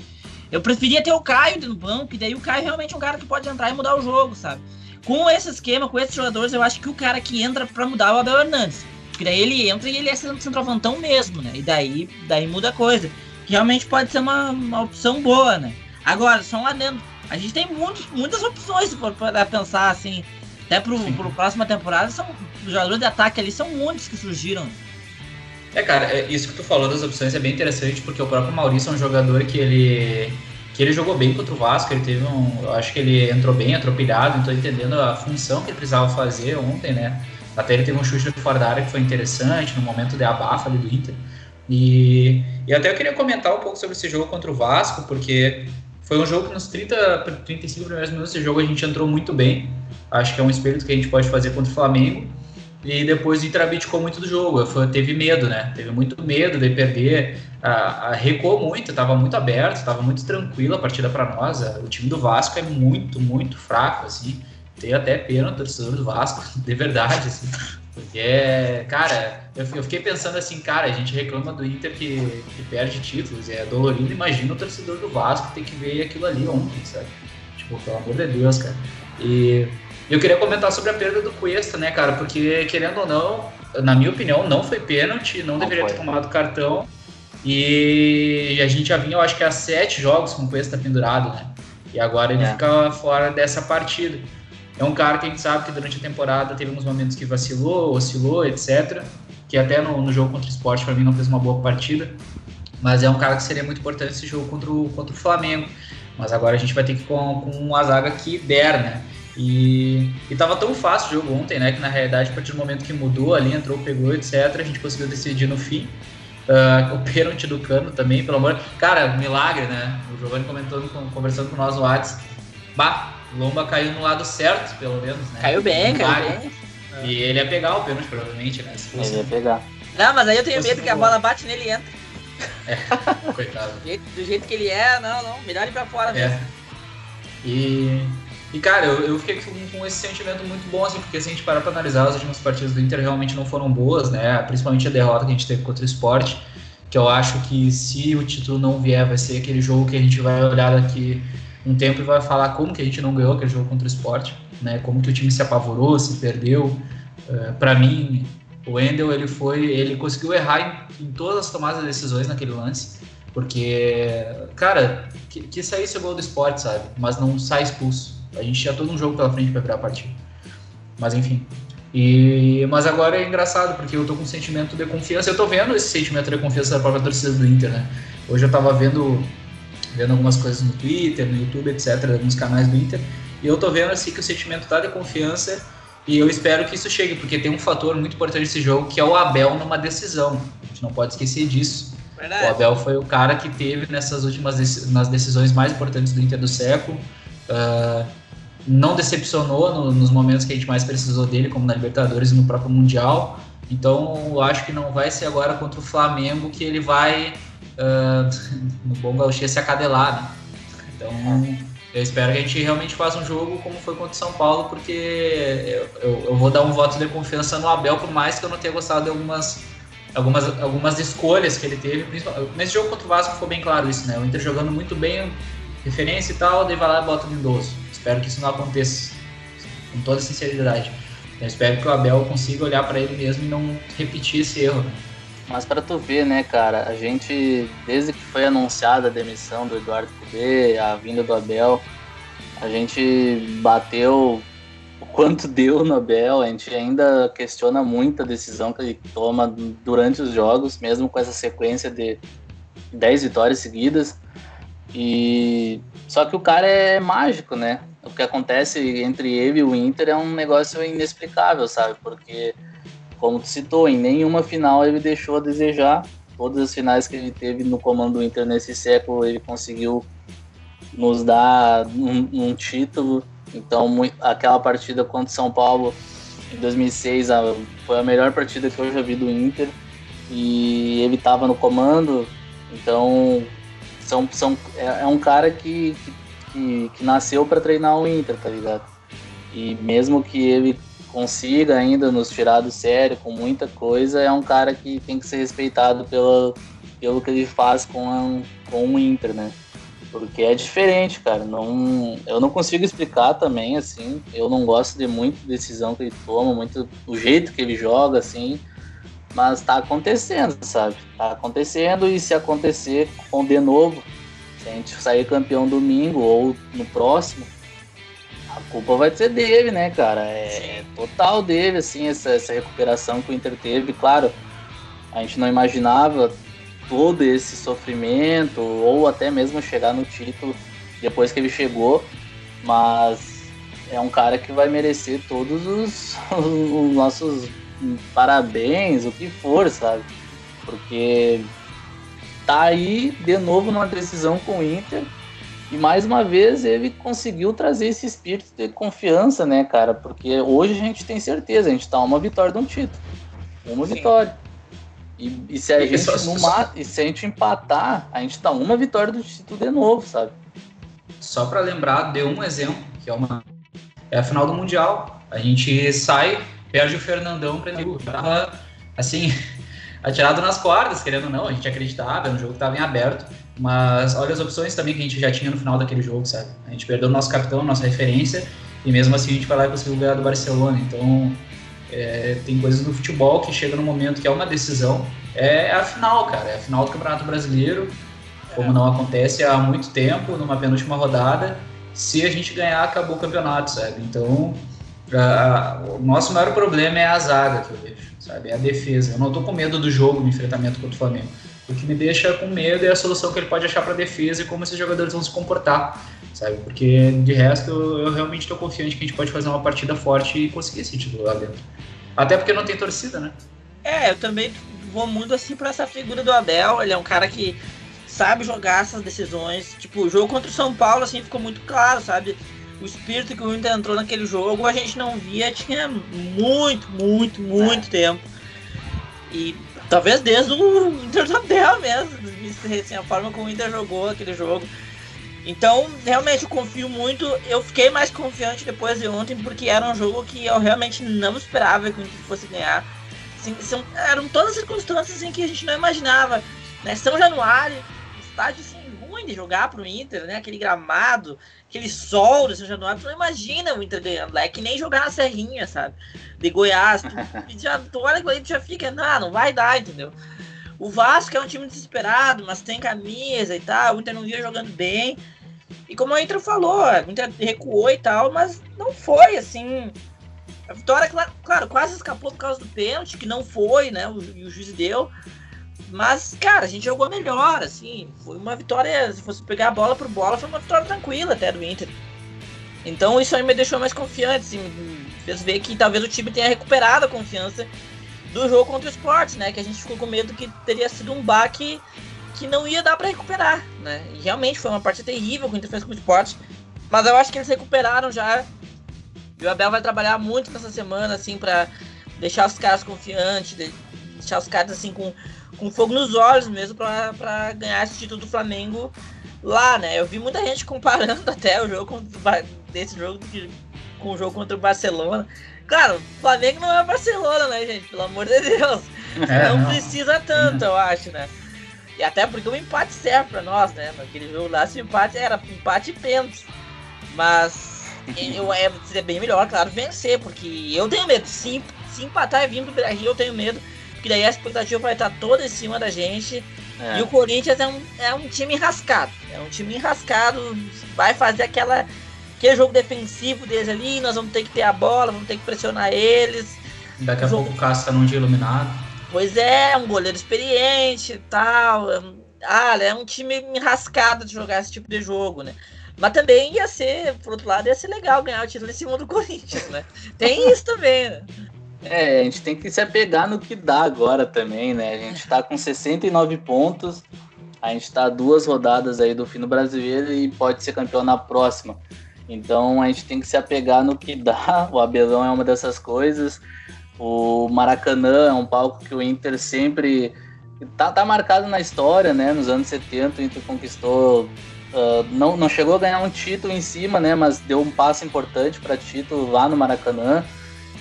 Eu preferia ter o Caio no banco, e daí o Caio realmente é um cara que pode entrar e mudar o jogo, sabe? Com esse esquema, com esses jogadores, eu acho que o cara que entra pra mudar é o Abel Hernandes. Porque daí ele entra e ele é centroavantão mesmo, né? E daí, daí muda a coisa. Que realmente pode ser uma, uma opção boa, né? Agora, só um adendo. A gente tem muitos, muitas opções para pensar, assim. Até pro, Sim. pro próxima temporada, são, os jogadores de ataque ali são muitos que surgiram. É, cara, é, isso que tu falou das opções é bem interessante, porque o próprio Maurício é um jogador que ele que ele jogou bem contra o Vasco, ele teve um, eu acho que ele entrou bem, atropelado, então entendendo a função que ele precisava fazer ontem, né? Até ele teve um chute de fora da área que foi interessante, no momento de abafa ali do Inter. E, e até eu queria comentar um pouco sobre esse jogo contra o Vasco, porque foi um jogo que nos 30, 35 primeiros minutos de jogo a gente entrou muito bem. Acho que é um espírito que a gente pode fazer contra o Flamengo. E depois o Inter abdicou muito do jogo, foi, teve medo, né? Teve muito medo de perder, a, a recuou muito, estava muito aberto, estava muito tranquilo a partida para nós. O time do Vasco é muito, muito fraco, assim. Tem até pena o torcedor do Vasco, de verdade, assim. Porque, cara, eu, eu fiquei pensando assim, cara, a gente reclama do Inter que, que perde títulos, é dolorido. Imagina o torcedor do Vasco ter que ver aquilo ali ontem, sabe? Tipo, pelo amor de Deus, cara. E eu queria comentar sobre a perda do Cuesta, né, cara? Porque, querendo ou não, na minha opinião, não foi pênalti, não, Não deveria foi. ter tomado cartão. E a gente já vinha, eu acho que há sete jogos com o Cuesta pendurado, né? E agora ele É. fica fora dessa partida. É um cara que a gente sabe que durante a temporada teve alguns momentos que vacilou, oscilou, etc. Que até no, no jogo contra o Sport, para mim, não fez uma boa partida. Mas é um cara que seria muito importante esse jogo contra o, contra o Flamengo. Mas agora a gente vai ter que ir com, com uma zaga que der, né? E, e tava tão fácil o jogo ontem, né? Que na realidade, a partir do momento que mudou ali, entrou, pegou, etc., a gente conseguiu decidir no fim. Ah, o pênalti do Cano também, pelo amor. Cara, milagre, né? O Giovanni comentando, com- conversando com nós no WhatsApp. Bah, Lomba caiu no lado certo, pelo menos, né? Caiu bem, caiu Milagre. bem. E ele ia pegar o pênalti, provavelmente, né? Se fosse, Ele ia pegar. Não, mas aí eu tenho medo que a bola bate nele e entra. coitado. Do jeito, do jeito que ele é, não, não. Melhor ir pra fora mesmo. É. E, e cara, eu, eu fiquei com, com esse sentimento muito bom, assim, porque se a gente parar pra analisar as últimas partidas do Inter realmente não foram boas, né? Principalmente a derrota que a gente teve contra o Sport, que eu acho que se o título não vier, vai ser aquele jogo que a gente vai olhar daqui um tempo e vai falar como que a gente não ganhou aquele jogo contra o Sport, né? Como que o time se apavorou, se perdeu. Uh, para mim, o Wendel, ele foi, ele conseguiu errar em, em todas as tomadas de decisões naquele lance. Porque, cara, que, que saísse o gol do esporte, sabe? Mas não sai expulso. A gente tinha todo um jogo pela frente pra virar a partida. Mas enfim. E, mas agora é engraçado, porque eu tô com um sentimento de confiança. Eu tô vendo esse sentimento de confiança da própria torcida do Inter, né? Hoje eu tava vendo, vendo algumas coisas no Twitter, no YouTube, etc., alguns canais do Inter. E eu tô vendo assim que o sentimento tá de confiança. E eu espero que isso chegue, porque tem um fator muito importante nesse jogo, que é o Abel numa decisão. A gente não pode esquecer disso. O Verdade. Abel foi o cara que teve nessas últimas nas decisões mais importantes do Inter do século. Ah, não decepcionou no- nos momentos que a gente mais precisou dele, como na Libertadores e no próprio Mundial. Então, eu acho que não vai ser agora contra o Flamengo que ele vai, ah, no bom gauchê, se acadelar. Né? Então, eu espero que a gente realmente faça um jogo como foi contra o São Paulo, porque eu, eu- eu vou dar um voto de confiança no Abel, por mais que eu não tenha gostado de algumas algumas, algumas escolhas que ele teve. Nesse jogo contra o Vasco ficou bem claro isso, né? O Inter jogando muito bem, referência e tal, daí vai lá e bota o Lindoso. Espero que isso não aconteça, com toda sinceridade. Eu espero que o Abel consiga olhar para ele mesmo e não repetir esse erro. né? Mas pra tu ver, né, cara, a gente, desde que foi anunciada a demissão do Eduardo Cudê, a vinda do Abel, a gente bateu o quanto deu no Abel, a gente ainda questiona muito a decisão que ele toma durante os jogos, mesmo com essa sequência de 10 vitórias seguidas. E só que o cara é mágico, né? O que acontece entre ele e o Inter é um negócio inexplicável, sabe? Porque como tu citou, em nenhuma final ele deixou a desejar. Todas as finais que ele teve no comando do Inter nesse século, ele conseguiu nos dar um, um título. Então, mui- aquela partida contra o São Paulo em 2006 a, foi a melhor partida que eu já vi do Inter e ele estava no comando, então são, são, é, é um cara que, que, que nasceu para treinar o Inter, tá ligado? E mesmo que ele consiga ainda nos tirar do sério com muita coisa, é um cara que tem que ser respeitado pela, pelo que ele faz com, a, com o Inter, né? Porque é diferente, cara. Não, eu não consigo explicar também, assim. Eu não gosto de muita decisão que ele toma, muito o jeito que ele joga, assim. Mas tá acontecendo, sabe? Tá acontecendo e se acontecer com de novo, se a gente sair campeão domingo ou no próximo, a culpa vai ser dele, né, cara? É, total dele, assim, essa, essa recuperação que o Inter teve. Claro, a gente não imaginava todo esse sofrimento, ou até mesmo chegar no título depois que ele chegou, mas é um cara que vai merecer todos os, os nossos parabéns, o que for, sabe? Porque tá aí de novo numa decisão com o Inter e mais uma vez ele conseguiu trazer esse espírito de confiança, né, cara? Porque hoje a gente tem certeza, a gente tá uma vitória de um título. Uma Sim. vitória. E, e, se a gente só, só... e se a gente empatar, a gente tá uma vitória do título de novo, sabe? Só para lembrar, deu um exemplo, que é uma é a final do mundial. A gente sai, perde o Fernandão para ele tava assim, atirado nas cordas, querendo ou não, a gente acreditava, era um jogo que estava em aberto, mas olha as opções também que a gente já tinha no final daquele jogo, sabe? A gente perdeu o nosso capitão, nossa referência, e mesmo assim a gente vai lá e conseguiu ganhar do Barcelona. Então, é, tem coisas no futebol que chega no momento que é uma decisão. É a final, cara. É a final do Campeonato Brasileiro, como não acontece há muito tempo, numa penúltima rodada. Se a gente ganhar, acabou o campeonato, sabe? Então, a, o nosso maior problema é a zaga que eu vejo, sabe? É a defesa. Eu não tô com medo do jogo, do enfrentamento contra o Flamengo. O que me deixa com medo é a solução que ele pode achar para defesa e como esses jogadores vão se comportar, sabe? Porque de resto eu realmente estou confiante que a gente pode fazer uma partida forte e conseguir esse título lá dentro. Até porque não tem torcida, né? É, eu também vou muito assim para essa figura do Abel. Ele é um cara que sabe jogar essas decisões. Tipo, o jogo contra o São Paulo assim ficou muito claro, sabe? O espírito que o Inter entrou naquele jogo a gente não via tinha muito, muito, muito é. tempo. E talvez desde o Inter do Abel mesmo, assim, a forma como o Inter jogou aquele jogo. Então, realmente, eu confio muito. Eu fiquei mais confiante depois de ontem, porque era um jogo que eu realmente não esperava que o Inter fosse ganhar. Assim, são, eram todas as circunstâncias em que a gente não imaginava. Né? São Januário, estádio assim, ruim de jogar pro Inter, né? Aquele gramado, aquele sol do São Januário. Tu não imagina o Inter ganhando lá. É que nem jogar na Serrinha, sabe? De Goiás. Tu, já, tu olha que tu já fica, não, não vai dar, entendeu? O Vasco é um time desesperado, mas tem camisa e tal. O Inter não via jogando bem. E como a Inter falou, o Inter recuou e tal, mas não foi assim. A vitória, claro, claro quase escapou por causa do pênalti, que não foi, né? O, e o juiz deu. Mas, cara, a gente jogou melhor, assim. Foi uma vitória, se fosse pegar a bola por bola, foi uma vitória tranquila até do Inter. Então isso aí me deixou mais confiante, assim, fez ver que talvez o time tenha recuperado a confiança do jogo contra o Sport, né? Que a gente ficou com medo que teria sido um baque que não ia dar para recuperar, né? E realmente foi uma partida terrível que o Inter fez com o Sport, mas eu acho que eles recuperaram já. E o Abel vai trabalhar muito nessa semana, assim, para deixar os caras confiantes, deixar os caras, assim, com, com fogo nos olhos mesmo para ganhar esse título do Flamengo lá, né? Eu vi muita gente comparando até o jogo desse jogo com o jogo contra o Barcelona. Claro, o Flamengo não é Barcelona, né, gente? Pelo amor de Deus. É, não, não, precisa tanto, eu acho, né? E até porque o empate serve pra nós, né? Naquele jogo lá, se o empate era empate e pênalti. Mas eu, é, seria bem melhor, claro, vencer, porque eu tenho medo. Se, se empatar e vir pro Brasil, eu tenho medo. Porque daí a expectativa vai estar toda em cima da gente. É. E o Corinthians é um, é um time enrascado. É um time enrascado. Vai fazer aquela aquele jogo defensivo deles ali, nós vamos ter que ter a bola, vamos ter que pressionar eles. Daqui a jogo... pouco o Cássio tá num dia iluminado. Pois é, um goleiro experiente e tal. Ah, é um time enrascado de jogar esse tipo de jogo, né? Mas também ia ser, por outro lado, ia ser legal ganhar o título em cima do Corinthians, né? Tem isso também, né? É, a gente tem que se apegar no que dá agora também, né? A gente tá com 69 pontos, a gente tá duas rodadas aí do fim do brasileiro e pode ser campeão na próxima. Então a gente tem que se apegar no que dá. O Abelão é uma dessas coisas. O Maracanã é um palco que o Inter sempre tá, tá marcado na história, né? Nos anos 70 o Inter conquistou Uh, não, não chegou a ganhar um título em cima, né? Mas deu um passo importante para título lá no Maracanã.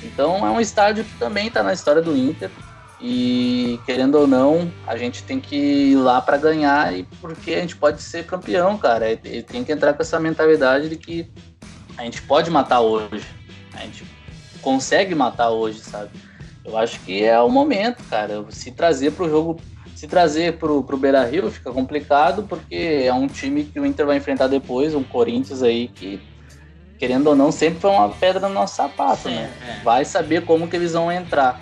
Então é um estádio que também está na história do Inter. E querendo ou não, a gente tem que ir lá para ganhar e porque a gente pode ser campeão, cara. E tem que entrar com essa mentalidade de que a gente pode matar hoje. A gente consegue matar hoje, sabe? Eu acho que é o momento, cara. Se trazer para o jogo se trazer pro, pro Beira Rio fica complicado, porque é um time que o Inter vai enfrentar depois, um Corinthians aí que, querendo ou não, sempre foi uma pedra no nosso sapato, Sim, né? É. Vai saber como que eles vão entrar.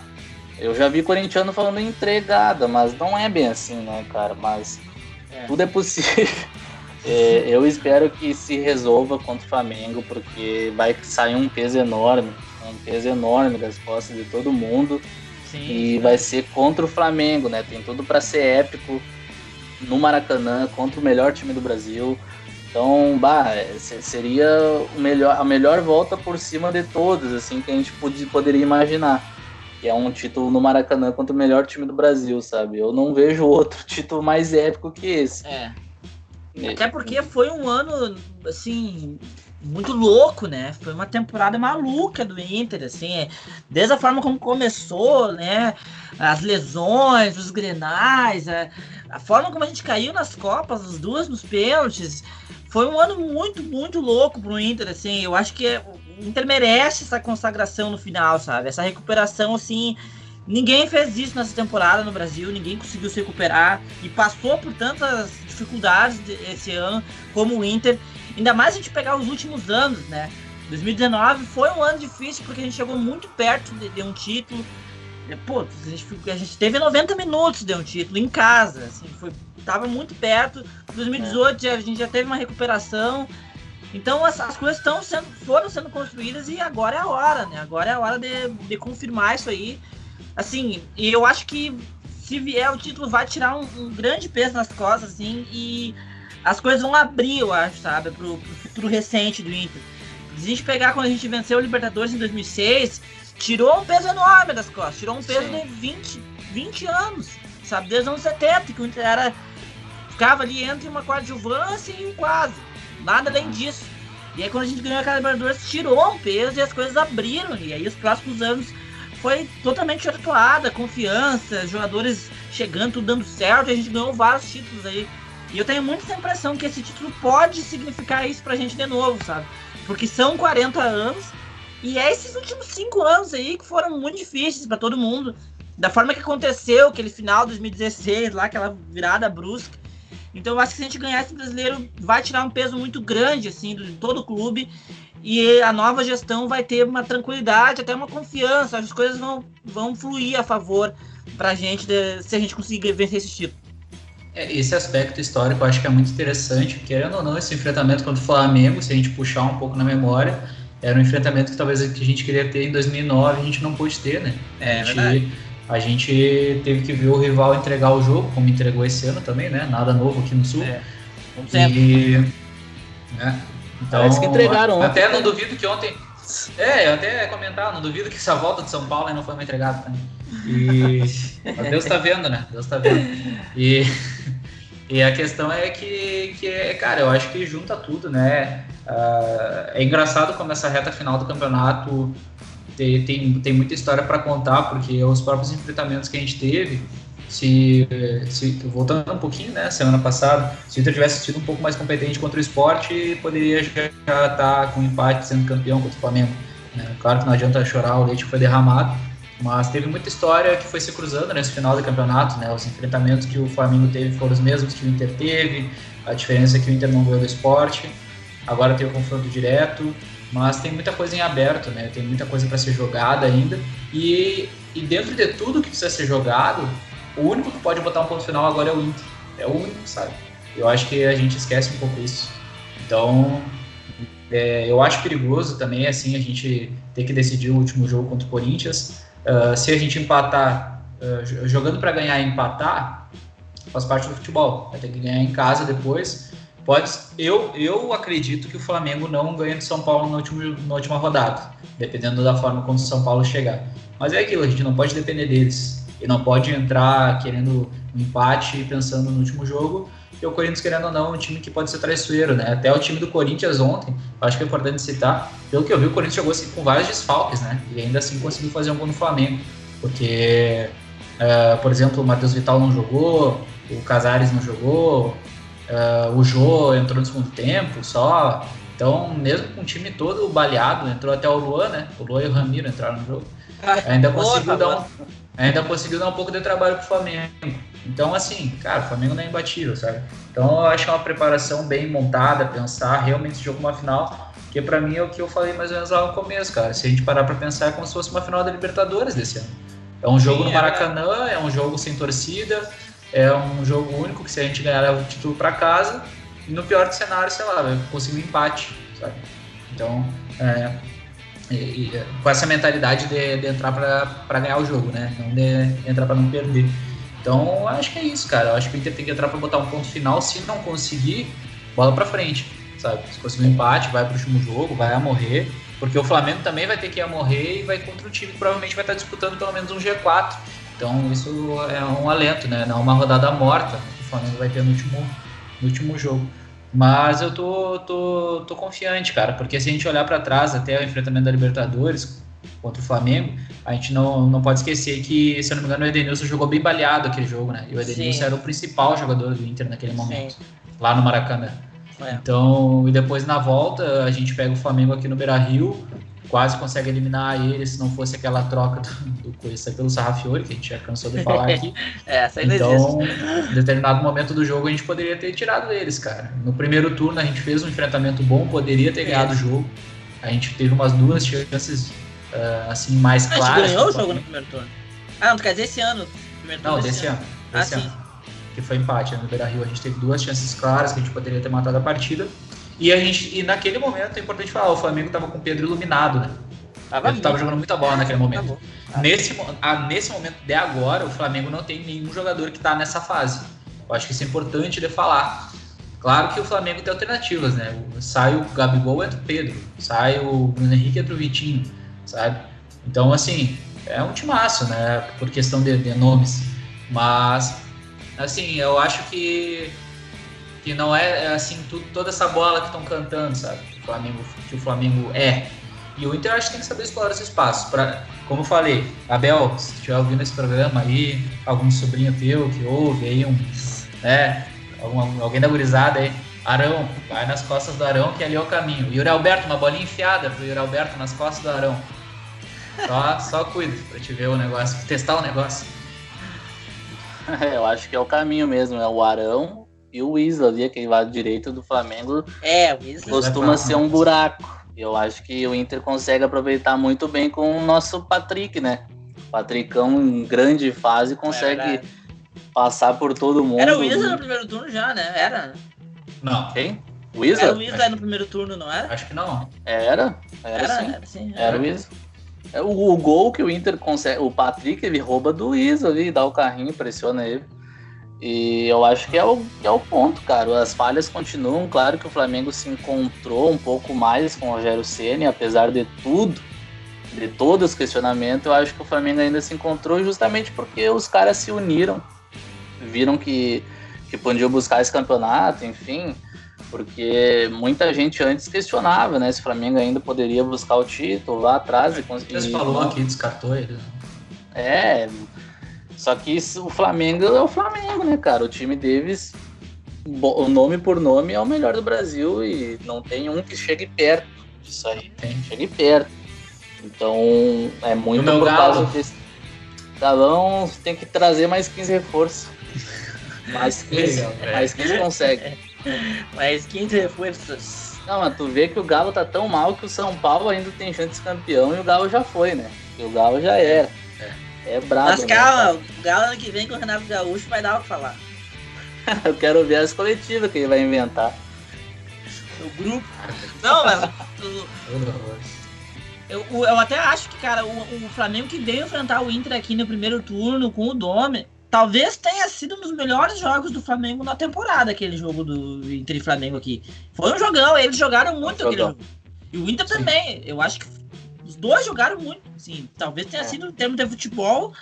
Eu já vi corintiano falando entregada, mas não é bem assim, né, cara? Mas é. tudo é possível. É, eu espero que se resolva contra o Flamengo, porque vai sair um peso enorme, um peso enorme das costas de todo mundo. Sim, e sim. vai ser contra o Flamengo, né? Tem tudo para ser épico no Maracanã contra o melhor time do Brasil. Então, bah, seria o melhor, a melhor volta por cima de todos, assim, que a gente podia, poderia imaginar. Que é um título no Maracanã contra o melhor time do Brasil, sabe? Eu não vejo outro título mais épico que esse. É. Até porque foi um ano, assim, muito louco, né? Foi uma temporada maluca do Inter, assim, é, desde a forma como começou, né? As lesões, os grenais, a, a forma como a gente caiu nas Copas, as duas nos pênaltis, foi um ano muito, muito louco pro Inter, assim. Eu acho que o Inter merece essa consagração no final, sabe? Essa recuperação, assim. Ninguém fez isso nessa temporada no Brasil, ninguém conseguiu se recuperar e passou por tantas dificuldades esse ano como o Inter. Ainda mais a gente pegar os últimos anos, né? 2019 foi um ano difícil porque a gente chegou muito perto de, de um título. Pô, a gente, a gente, teve 90 minutos de um título em casa, assim, foi, tava muito perto. 2018 é. a gente já teve uma recuperação. Então as, as coisas estão sendo, foram sendo construídas e agora é a hora, né? Agora é a hora de, de confirmar isso aí. Assim, e eu acho que se vier o título vai tirar um, um grande peso nas costas, assim, e as coisas vão abrir, eu acho, sabe, pro, pro futuro recente do Inter. Se a gente pegar quando a gente venceu o Libertadores em 2006, tirou um peso enorme das costas, tirou um peso Sim. de 20, 20 anos, sabe, desde os anos 70, que o Inter era, ficava ali entre uma coadjuvância e um quase, nada além disso. E aí quando a gente ganhou aquela Libertadores, tirou um peso e as coisas abriram, e aí os próximos anos foi totalmente atuada, confiança, jogadores chegando, tudo dando certo, e a gente ganhou vários títulos aí e eu tenho muito essa impressão que esse título pode significar isso pra gente de novo, sabe? Porque são 40 anos e é esses últimos 5 anos aí que foram muito difíceis para todo mundo. Da forma que aconteceu, aquele final de 2016, lá, aquela virada brusca. Então eu acho que se a gente ganhar esse brasileiro, vai tirar um peso muito grande, assim, de todo o clube. E a nova gestão vai ter uma tranquilidade, até uma confiança. As coisas vão, vão fluir a favor pra gente de, se a gente conseguir vencer esse título. É, esse aspecto histórico eu acho que é muito interessante, querendo ou não, esse enfrentamento contra o Flamengo, se a gente puxar um pouco na memória, era um enfrentamento que talvez a gente queria ter em 2009 a gente não pôde ter, né? É, a, gente, a gente teve que ver o rival entregar o jogo, como entregou esse ano também, né? Nada novo aqui no Sul. É. E, né? Então, Parece que entregaram Até ontem. não duvido que ontem. É, eu até comentar, não duvido que essa volta de São Paulo não foi uma entregada também. E Deus está vendo, né? Deus está vendo. E, e a questão é que, que, cara, eu acho que junta tudo, né? Uh, é engraçado como essa reta final do campeonato tem, tem, tem muita história para contar, porque os próprios enfrentamentos que a gente teve, se, se voltando um pouquinho, né, semana passada, se o Inter tivesse sido um pouco mais competente contra o esporte, poderia já estar tá com empate sendo campeão contra o Flamengo. Né? Claro que não adianta chorar, o leite foi derramado, mas teve muita história que foi se cruzando nesse final do campeonato, né? Os enfrentamentos que o Flamengo teve foram os mesmos que o Inter teve, a diferença é que o Inter não ganhou do esporte, agora tem o confronto direto, mas tem muita coisa em aberto, né? Tem muita coisa para ser jogada ainda. E, e dentro de tudo que precisa ser jogado, o único que pode botar um ponto final agora é o Inter. É o único, sabe? Eu acho que a gente esquece um pouco isso. Então, é, eu acho perigoso também, assim, a gente ter que decidir o último jogo contra o Corinthians Uh, se a gente empatar, uh, jogando para ganhar e empatar, faz parte do futebol. Vai ter que ganhar em casa depois. Pode. Eu, eu acredito que o Flamengo não ganha de São Paulo na última, na última rodada, dependendo da forma como o São Paulo chegar. Mas é aquilo, a gente não pode depender deles. E não pode entrar querendo um empate pensando no último jogo. E o Corinthians, querendo ou não, é um time que pode ser traiçoeiro, né? Até o time do Corinthians ontem, acho que é importante citar, pelo que eu vi, o Corinthians jogou assim, com vários desfalques, né? E ainda assim conseguiu fazer um gol no Flamengo. Porque, uh, por exemplo, o Matheus Vital não jogou, o Casares não jogou, uh, o Jô entrou no segundo tempo só. Então, mesmo com o time todo baleado, entrou até o Luan, né? O Luan e o Ramiro entraram no jogo. Ainda conseguiu, dar um, ainda conseguiu dar um pouco de trabalho pro Flamengo. Então, assim, cara, o Flamengo não é imbatível, sabe? Então, eu acho é uma preparação bem montada, pensar realmente esse jogo uma final, que para mim é o que eu falei mais ou menos lá no começo, cara. Se a gente parar para pensar, é como se fosse uma final da Libertadores desse ano. É um jogo Sim, no é. Maracanã, é... é um jogo sem torcida, é um jogo único que se a gente ganhar o título para casa, e no pior dos cenários, sei lá, vai conseguir um empate, sabe? Então, é, e, e, com essa mentalidade de, de entrar para ganhar o jogo, né? Não de entrar para não perder. Então, acho que é isso, cara. Eu acho que o Inter tem que entrar para botar um ponto final. Se não conseguir, bola para frente, sabe? Se conseguir um empate, vai para o último jogo, vai a morrer. Porque o Flamengo também vai ter que ir a morrer e vai contra o time que provavelmente vai estar disputando pelo menos um G4. Então, isso é um alento, né? Não uma rodada morta que o Flamengo vai ter no último, no último jogo. Mas eu tô, tô, tô confiante, cara, porque se a gente olhar para trás até o enfrentamento da Libertadores, contra o Flamengo, a gente não, não pode esquecer que, se eu não me engano, o Edenilson jogou bem baleado aquele jogo, né? E o Edenilson Sim. era o principal jogador do Inter naquele momento, Sim. lá no Maracanã. É. Então, e depois na volta, a gente pega o Flamengo aqui no Beira Rio, quase consegue eliminar ele se não fosse aquela troca do, do Coisa pelo Sarrafiori, que a gente já cansou de falar aqui. é, então, em determinado momento do jogo, a gente poderia ter tirado eles, cara. No primeiro turno, a gente fez um enfrentamento bom, poderia ter ganhado o jogo. A gente teve umas duas chances uh, assim, mais claras. A gente ganhou o jogo no primeiro turno. Ah, não, tu quer dizer esse ano? Não, desse ano. ano desse ah, ano. Que foi empate né, no Beira Rio. A gente teve duas chances claras que a gente poderia ter matado a partida. E a gente, e naquele momento é importante falar, o Flamengo estava com o Pedro iluminado, né? Tava Ele estava jogando muita bola naquele momento. Tá nesse, a, nesse momento de agora, o Flamengo não tem nenhum jogador que está nessa fase. Eu acho que isso é importante de falar. Claro que o Flamengo tem alternativas, né? Sai o Gabigol, entra o Pedro. Sai o Bruno Henrique, entra o Vitinho sabe? Então, assim, é um timaço, né? Por questão de, de nomes. Mas, assim, eu acho que, que não é, é assim, toda essa bola que estão cantando, sabe? Que o, Flamengo, que o Flamengo é. E o Inter acho que tem que saber explorar esse espaço. Pra, como eu falei, Abel, se estiver ouvindo esse programa aí, algum sobrinho teu que ouve aí, um, né, algum, alguém da gurizada aí, Arão, vai nas costas do Arão, que ali é o caminho. Yuri Alberto, uma bolinha enfiada pro Yuri Alberto nas costas do Arão. Só, só cuida pra te ver o negócio, testar o negócio. É, eu acho que é o caminho mesmo, é o Arão e o Isla ali, aquele lado direito do Flamengo. É, o Isla. Costuma ser um buraco. Eu acho que o Inter consegue aproveitar muito bem com o nosso Patrick, né? O Patricão em grande fase consegue é passar por todo mundo. Era o Isla no primeiro turno já, né? Era. Não. Quem? O Isa? Era o Isa no primeiro turno, não era? Acho que não. Era, era, era sim. Era, sim, era. era o Isa. É, o, o, gol que o Inter consegue, o Patrick, ele rouba do Isa ali, dá o carrinho, pressiona ele. E eu acho que é o, que é o ponto, cara. As falhas continuam. Claro que o Flamengo se encontrou um pouco mais com o Rogério Ceni, apesar de tudo, de todos os questionamentos. Eu acho que o Flamengo ainda se encontrou justamente porque os caras se uniram, viram que que podiam buscar esse campeonato, enfim, porque muita gente antes questionava, né, se o Flamengo ainda poderia buscar o título lá atrás e conseguir. Você falou aqui, descartou ele. É, só que isso, o Flamengo é o Flamengo, né, cara? O time deles, o nome por nome, é o melhor do Brasil e não tem um que chegue perto disso aí. Tem. Chegue perto. Então, é muito por causa desse. Galão tem que trazer mais 15 reforços. Mais 15, mais 15 consegue. Mais 15 reforços. Não, mas tu vê que o Galo tá tão mal que o São Paulo ainda tem chance de campeão e o Galo já foi, né? E o Galo já era. É, brabo. Mas né, calma, né, o Galo ano que vem com o Renato Gaúcho vai dar o que falar. eu quero ver as coletivas que ele vai inventar. O grupo. Não, mas. eu, eu até acho que, cara, o, o Flamengo que veio enfrentar o Inter aqui no primeiro turno com o Dome talvez tenha sido um dos melhores jogos do Flamengo na temporada, aquele jogo do Inter e Flamengo aqui. Foi um jogão, eles jogaram muito um aquele jogo. E o Inter Sim. também, eu acho que os dois jogaram muito. Sim, talvez tenha é. sido, em termos de futebol,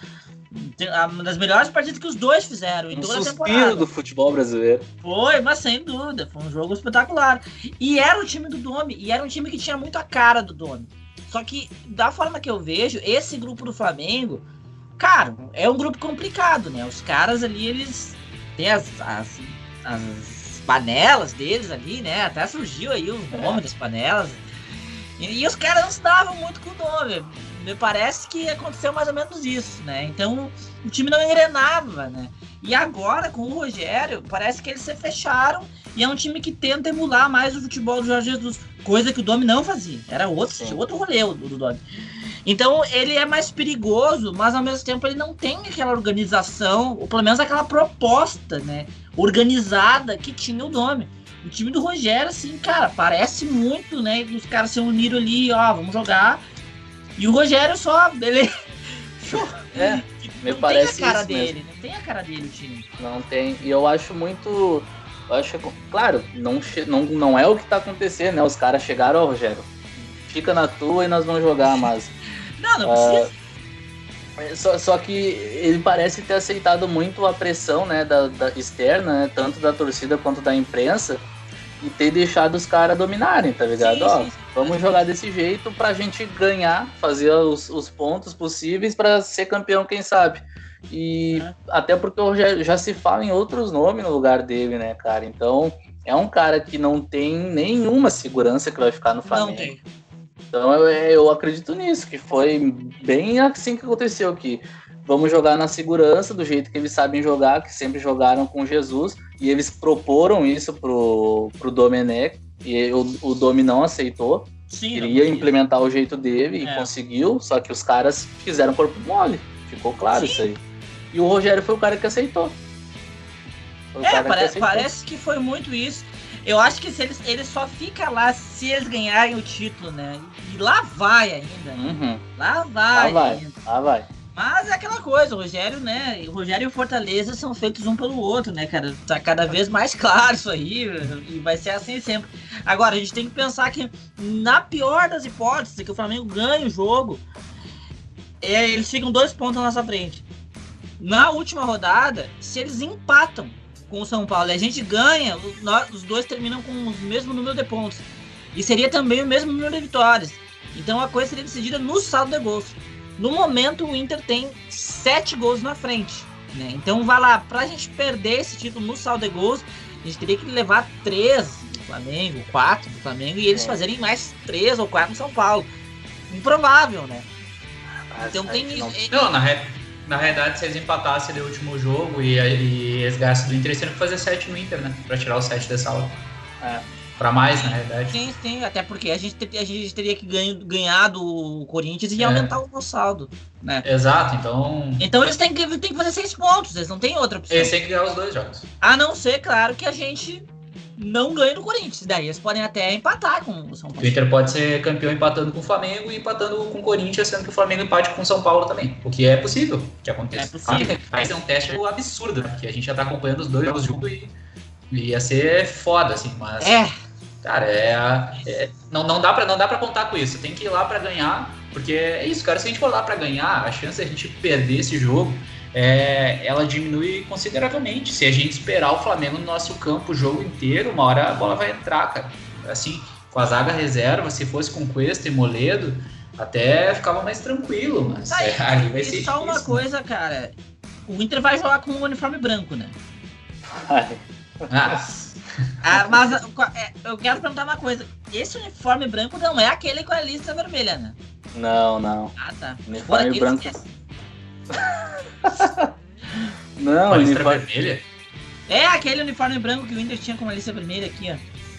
uma das melhores partidas que os dois fizeram em um toda a temporada. do futebol brasileiro. Foi, mas sem dúvida, foi um jogo espetacular. E era o time do Domi, e era um time que tinha muito a cara do Domi. Só que, da forma que eu vejo, esse grupo do Flamengo, cara, é um grupo complicado, né? Os caras ali, eles têm as, as, as panelas deles ali, né? Até surgiu aí o nome é. das panelas. E, e, os caras não se davam muito com o nome. Me parece que aconteceu mais ou menos isso, né? Então o time não engrenava, né? E agora, com o Rogério, parece que eles se fecharam e é um time que tenta emular mais o futebol do Jorge Jesus, coisa que o Domi não fazia. Era outro, outro rolê do, do Domi. Então ele é mais perigoso, mas ao mesmo tempo ele não tem aquela organização, ou pelo menos aquela proposta, né? Organizada que tinha o Domi. O time do Rogério, assim, cara, parece muito, né? Os caras se uniram ali, ó, vamos jogar. E o Rogério só, ele. é, me não parece tem a cara dele, mesmo. não tem a cara dele o time. Não tem. E eu acho muito. Eu acho claro, não, não, não é o que tá acontecendo, né? Os caras chegaram, ó, Rogério, fica na tua e nós vamos jogar, mas. não, não precisa. Uh, só, só que ele parece ter aceitado muito a pressão né, da, da externa, né, tanto da torcida quanto da imprensa, e ter deixado os caras dominarem, tá ligado? Sim, Ó, sim, vamos jogar desse jeito pra gente ganhar, fazer os, os pontos possíveis para ser campeão, quem sabe. E é. até porque já, já se fala em outros nomes no lugar dele, né, cara? Então, é um cara que não tem nenhuma segurança que vai ficar no Flamengo. Não tem. Então eu, eu acredito nisso, que foi bem assim que aconteceu, que vamos jogar na segurança, do jeito que eles sabem jogar, que sempre jogaram com Jesus, e eles proporam isso pro, pro Domenech, e o, o Domi não aceitou. Sim, queria implementar o jeito dele é. e conseguiu, só que os caras fizeram corpo mole. Ficou claro Sim. isso aí. E o Rogério foi o cara que aceitou. É, parece que, parece que foi muito isso. Eu acho que se eles, ele só fica lá se eles ganharem o título, né? E lá vai ainda. Né? Uhum. Lá vai. Lá vai. Ainda. Lá vai. Mas é aquela coisa, o Rogério, né? O Rogério e o Fortaleza são feitos um pelo outro, né, cara? Tá cada vez mais claro isso aí, e vai ser assim sempre. Agora, a gente tem que pensar que, na pior das hipóteses, que o Flamengo ganha o jogo, é, eles ficam dois pontos na nossa frente. Na última rodada, se eles empatam com o São Paulo e a gente ganha, nós, os dois terminam com o mesmo número de pontos. E seria também o mesmo número de vitórias. Então a coisa seria decidida no saldo de gols. No momento, o Inter tem sete gols na frente. Né? Então, vai lá, para a gente perder esse título no saldo de gols, a gente teria que levar três do Flamengo, quatro do Flamengo, e eles é. fazerem mais três ou quatro no São Paulo. Improvável, né? Mas então tem. Não, não na, re... na realidade, se eles empatassem o último jogo e, e eles gastam do Inter, eles teriam que fazer sete no Inter, né? Pra tirar o sete dessa aula. É. Pra mais, na realidade. Sim, sim, até porque a gente, a gente teria que ganhar, ganhar do Corinthians e é. aumentar o nosso saldo. Né? Exato, então. Então eles têm que, têm que fazer seis pontos, eles não têm outra opção. Eles têm que ganhar os dois jogos. A não ser, claro, que a gente não ganhe do Corinthians. Daí eles podem até empatar com o São Paulo. O Inter pode ser campeão empatando com o Flamengo e empatando com o Corinthians, sendo que o Flamengo empate com o São Paulo também. O que é possível que aconteça. É possível. Mas é um teste absurdo, né? Que a gente já tá acompanhando os dois jogos juntos e ia ser foda, assim, mas. É. Cara, é, é, não, não, dá pra, não dá pra contar com isso. Tem que ir lá para ganhar, porque é isso, cara. Se a gente for lá para ganhar, a chance de a gente perder esse jogo, é, ela diminui consideravelmente. Se a gente esperar o Flamengo no nosso campo o jogo inteiro, uma hora a bola vai entrar, cara. Assim, com a zaga reserva, se fosse com Cuesta e Moledo, até ficava mais tranquilo, mas tá é, ali vai ser. só difícil, uma né? coisa, cara. O Inter vai jogar com o uniforme branco, né? Ah, ah, mas é, eu quero perguntar uma coisa. Esse uniforme branco não é aquele com a lista vermelha, né? Não, não. Ah, tá. Uniforme branco. não, a lista uniforme... vermelha? É aquele uniforme branco que o Inter tinha com a lista vermelha aqui, ó.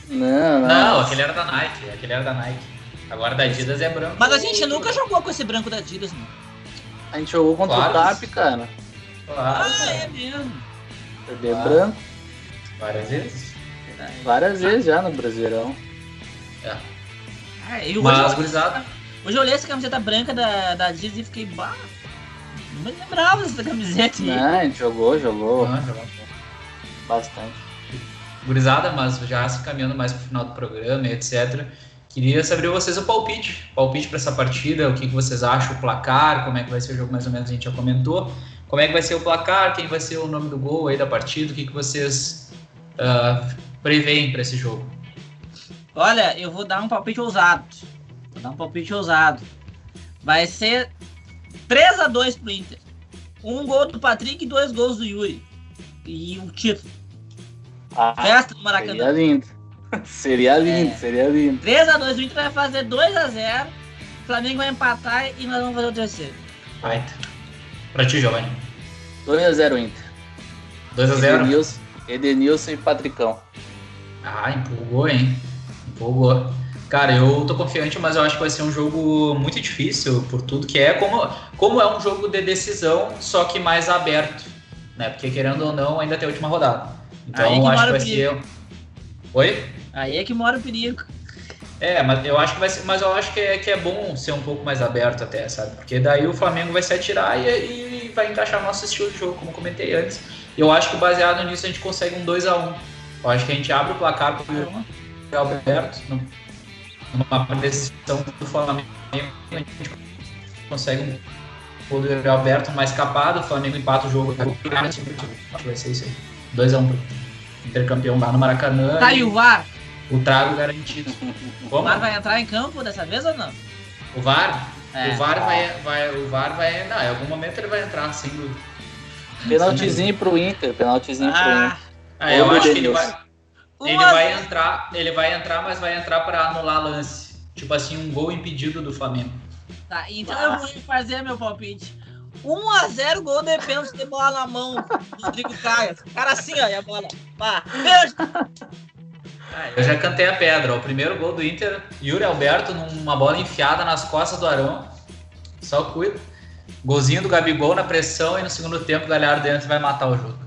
Não, não. Não, aquele era da Nike. Aquele era da Nike. Agora da Adidas é branco. Mas a gente nunca jogou com esse branco da Adidas, mano. A gente jogou contra claro. o TAP, cara. Claro. Ah, é mesmo. Cadê claro. branco? Várias vezes. Várias vezes já no Brasileirão. É. Ah, eu Mas, hoje, gurizada. Hoje eu olhei essa camiseta branca da, da Adidas e fiquei. Bah, Não me lembrava dessa camiseta aí. Não, a gente jogou, jogou Ah, jogou. bastante. Gurizada, mas já se caminhando mais pro final do programa e etc. Queria saber vocês o palpite. Palpite para essa partida, o que, que vocês acham, o placar, como é que vai ser o jogo, mais ou menos a gente já comentou. Como é que vai ser o placar, quem vai ser o nome do gol aí da partida, o que, que vocês ah, preveem para esse jogo? Olha, eu vou dar um palpite ousado. Vou dar um palpite ousado. Vai ser 3 a 2 pro Inter. Um gol do Patrick e dois gols do Yuri. E o título. Ah, Festa no seria Maracanã. lindo. Seria lindo, É. seria lindo. 3 a 2 o Inter vai fazer 2 a 0 O Flamengo vai empatar e nós vamos fazer o terceiro. Baita. Pra ti, Giovanni. 2x0 Inter. 2x0. Edenilson, Edenilson e Patricão. Ah, empolgou, hein? Empolgou. Cara, eu tô confiante, mas eu acho que vai ser um jogo muito difícil por tudo que é. Como, como é um jogo de decisão, só que mais aberto, né? Porque querendo ou não, ainda tem a última rodada. Então Aí que eu acho mora que o vai ser. Oi? Aí é que mora o perigo. É, mas eu acho que vai ser, mas eu acho que é, que é bom ser um pouco mais aberto até, sabe? Porque daí o Flamengo vai se atirar e, e vai encaixar no nosso estilo de jogo, como eu comentei antes. Eu acho que baseado nisso a gente consegue um 2 a 1 Eu acho que a gente abre o placar pro Alberto, num- numa decisão do Flamengo, a gente consegue um gol do Alberto mais escapado, o Flamengo empata o jogo. Acho que vai ser isso aí. 2x1 pro intercampeão lá no Maracanã. Tá, e o VAR? o trago garantido. O Como? VAR vai entrar em campo dessa vez ou não? O VAR? É. O VAR vai, vai. O VAR vai. Não, em algum momento ele vai entrar, sem dúvida. Penaltizinho pro Inter, penaltizinho pro Ah, Inter. Ah, eu acho que ele vai. Ele vai entrar, ele vai entrar, mas vai entrar para anular lance. Tipo assim, um gol impedido do Flamengo. Tá, então eu vou fazer meu palpite. 1x0 gol de pênalti de bola na mão do Rodrigo Caio. Cara assim, ó, e a bola. Pá. Ah, eu já cantei a pedra. ó. O primeiro gol do Inter, Yuri Alberto numa bola enfiada nas costas do Arão. Só cuida. Golzinho do Gabigol na pressão e no segundo tempo o Galhardo dentro vai matar o jogo.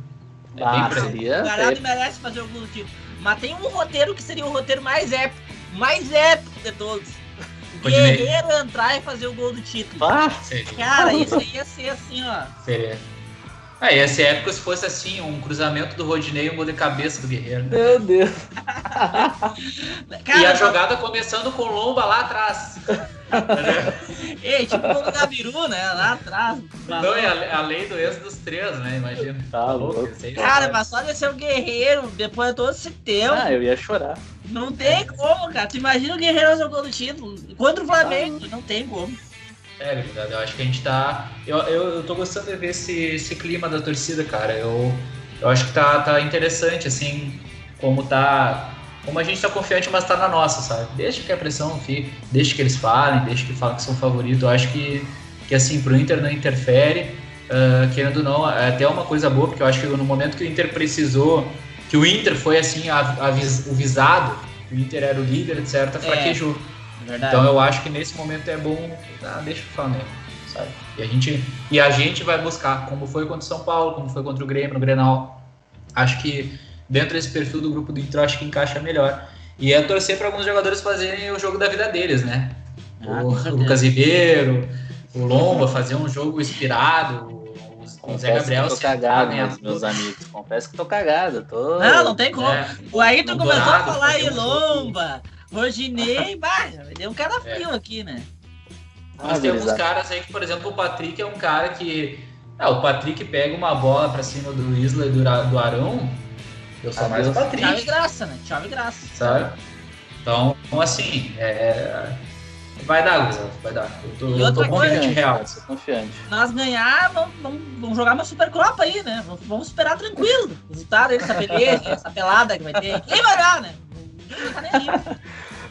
É bem Ah, seria. O Galhardo merece fazer o gol do título. Mas tem um roteiro que seria o roteiro mais épico. Mais épico de todos. Guerreiro entrar e fazer o gol do título. Ah. Cara, isso aí ia ser assim, ó. Seria. Ah, ia ser épico se fosse assim, um cruzamento do Rodinei e um gol de cabeça do Guerreiro. meu Deus. Cara, e a jogada começando com o Lomba lá atrás. Ei, tipo o Gabiru, né? Lá atrás. Não, é a, a lei do ex dos três, né? Imagina. Tá louco. aí, Cara, mas só de ser o Guerreiro, depois de todo esse tempo, Ah, eu ia chorar. não tem como, cara. Tu imagina o Guerreiro fazer o título contra o Flamengo. Não tem como. É, verdade. Eu acho que a gente tá. Eu, eu, eu tô gostando de ver esse, esse clima da torcida, cara. Eu, eu acho que tá, tá interessante, assim, como tá. Como a gente tá confiante, mas tá na nossa, sabe? Deixa que a pressão fique, deixa que eles falem, deixa que falem que são favoritos. Eu acho que, que assim, pro Inter não interfere. ah, querendo ou não, é até uma coisa boa, porque eu acho que no momento que o Inter precisou, que o Inter foi assim, a, a vis- o visado, o Inter era o líder, etc., fraquejou. Verdade. Então eu acho que nesse momento é bom, ah, deixa o Flamengo, sabe? E a gente e a gente vai buscar, como foi contra o São Paulo, como foi contra o Grêmio no Grenal. Acho que dentro desse perfil do grupo do Inter, eu acho que encaixa melhor. E é torcer para alguns jogadores fazerem o jogo da vida deles, né? Ah, o. Lucas Ribeiro, o Lomba fazer um jogo inspirado, o, o Zé Confesso Gabriel que tô se cagado, meus, meus amigos. Confesso que tô cagado. Tô... Não, não tem como. É, O Ayrton no começou a falar fazer em um jogo. Lomba, Rodinei, bah, deu um cara frio aqui, né? Ah, temos gurizada. caras aí que, por exemplo, o Patrick é um cara que. Ah, o Patrick pega uma bola pra cima do Isla e do, do Arão. Eu sou mais o Adeus. Chave Patrick, graça, né? Chave graça. sabe? Então, assim, é. Vai dar, gurizada, vai dar. Eu tô, eu tô confiante real. confiante. Nós ganhar, vamos, vamos, vamos jogar uma Supercopa aí, né? Vamos, vamos esperar tranquilo. O resultado aí dessa peleja, essa pelada que vai ter. Quem vai dar, né? Tá nem aí.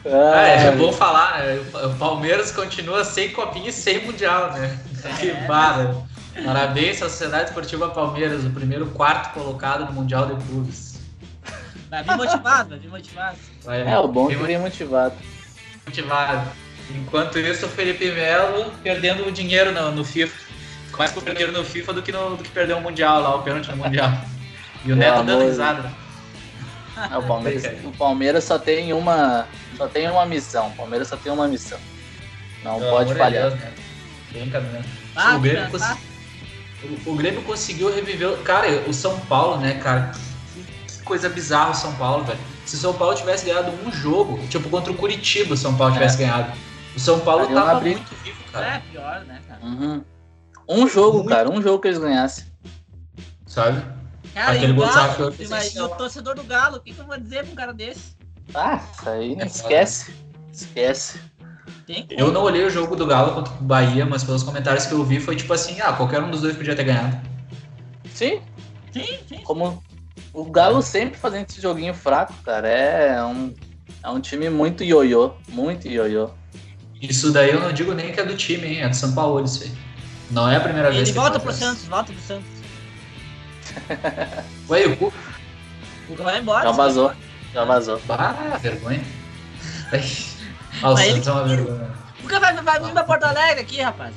Ah, é, Ah, bom falar, né? o Palmeiras continua sem copinha e sem mundial, né? Que É. barra. Parabéns à Sociedade Esportiva Palmeiras, o primeiro quarto colocado no Mundial de Clubes. Vai vir motivado, vai vir motivado. Vai, É, o bom é bem que vem motivado. motivado. Enquanto isso, o Felipe Melo perdendo o dinheiro no, no FIFA. Mais com dinheiro no FIFA do que, no, do que perder o Mundial lá, o pênalti no Mundial. E o Pelo Neto dando amor de- risada. É, o, Palmeiras, o Palmeiras só tem uma. Só tem uma missão. O Palmeiras só tem uma missão. Não Pelo pode falhar. Deus, né? Bem caminhando. Ah, o Grêmio pensar, O, o Grêmio conseguiu reviver. Cara, o São Paulo, né, cara? Que, que coisa bizarra o São Paulo, velho. Se o São Paulo tivesse ganhado um jogo, tipo contra o Curitiba, o São Paulo tivesse é. ganhado. O São Paulo Aí tava muito vivo, cara. É, pior, né, cara? Uhum. Um jogo, muito... cara, um jogo que eles ganhassem. Sabe? Cara, Aquele e o, Galo, e o torcedor do Galo, o que, que eu vou dizer pra um cara desse? Ah, isso aí, é esquece. Esquece. Eu não olhei o jogo do Galo contra o Bahia, mas pelos comentários que eu vi foi tipo assim, ah, qualquer um dos dois podia ter ganhado. Sim. Sim, sim. Como o Galo sempre fazendo esse joguinho fraco, cara, é um, é um time muito ioiô, muito ioiô. Isso daí eu não digo nem que é do time, hein? É do São Paulo isso aí. Não é a primeira Ele vez que volta pro Santos, volta pro Santos. Ué, o Cuca? O Cuca vai embora. Já vazou. Já vazou. Ah, vergonha. Olha o Santos é uma vergonha. O Cuca vai, vai vir pra Porto Alegre aqui, rapaz.